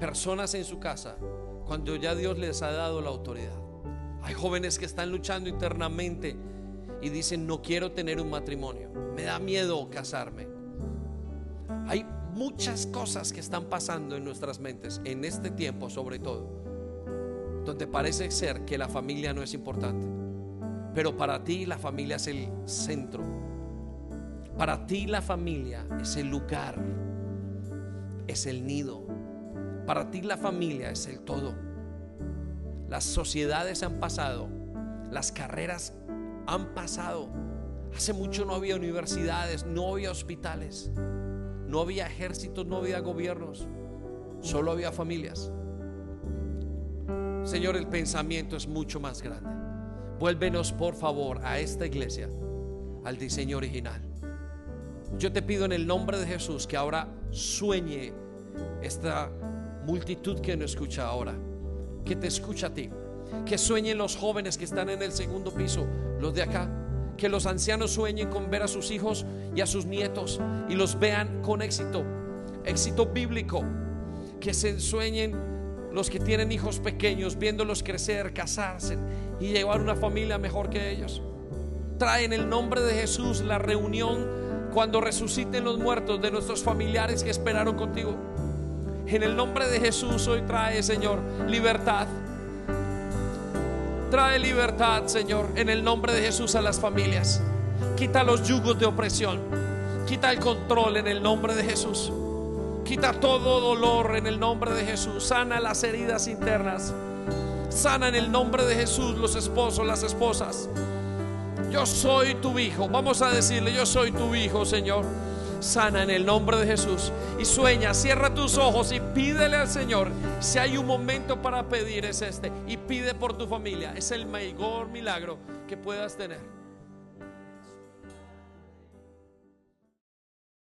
personas en su casa cuando ya Dios les ha dado la autoridad. Hay jóvenes que están luchando internamente y dicen, no quiero tener un matrimonio, me da miedo casarme. Hay muchas cosas que están pasando en nuestras mentes en este tiempo sobre todo, donde parece ser que la familia no es importante, pero para ti la familia es el centro. Para ti la familia es el lugar, es el nido. Para ti la familia es el todo. Las sociedades han pasado, las carreras han pasado. Hace mucho no había universidades, no había hospitales, no había ejércitos, no había gobiernos, solo había familias. Señor, el pensamiento es mucho más grande. Vuélvenos, por favor, a esta iglesia, al diseño original. Yo te pido en el nombre de Jesús que ahora sueñe esta multitud que nos escucha ahora, que te escucha a ti, que sueñen los jóvenes que están en el segundo piso, los de acá, que los ancianos sueñen con ver a sus hijos y a sus nietos y los vean con éxito, éxito bíblico, que se sueñen los que tienen hijos pequeños, viéndolos crecer, casarse y llevar una familia mejor que ellos. Trae en el nombre de Jesús la reunión cuando resuciten los muertos de nuestros familiares que esperaron contigo. En el nombre de Jesús hoy trae, Señor, libertad. Trae libertad, Señor, en el nombre de Jesús a las familias. Quita los yugos de opresión. Quita el control en el nombre de Jesús. Quita todo dolor en el nombre de Jesús. Sana las heridas internas. Sana en el nombre de Jesús los esposos, las esposas. Yo soy tu hijo. Vamos a decirle, yo soy tu hijo, Señor. Sana en el nombre de Jesús. Y sueña, cierra tus ojos y pídele al Señor. Si hay un momento para pedir es este. Y pide por tu familia. Es el mayor milagro que puedas tener.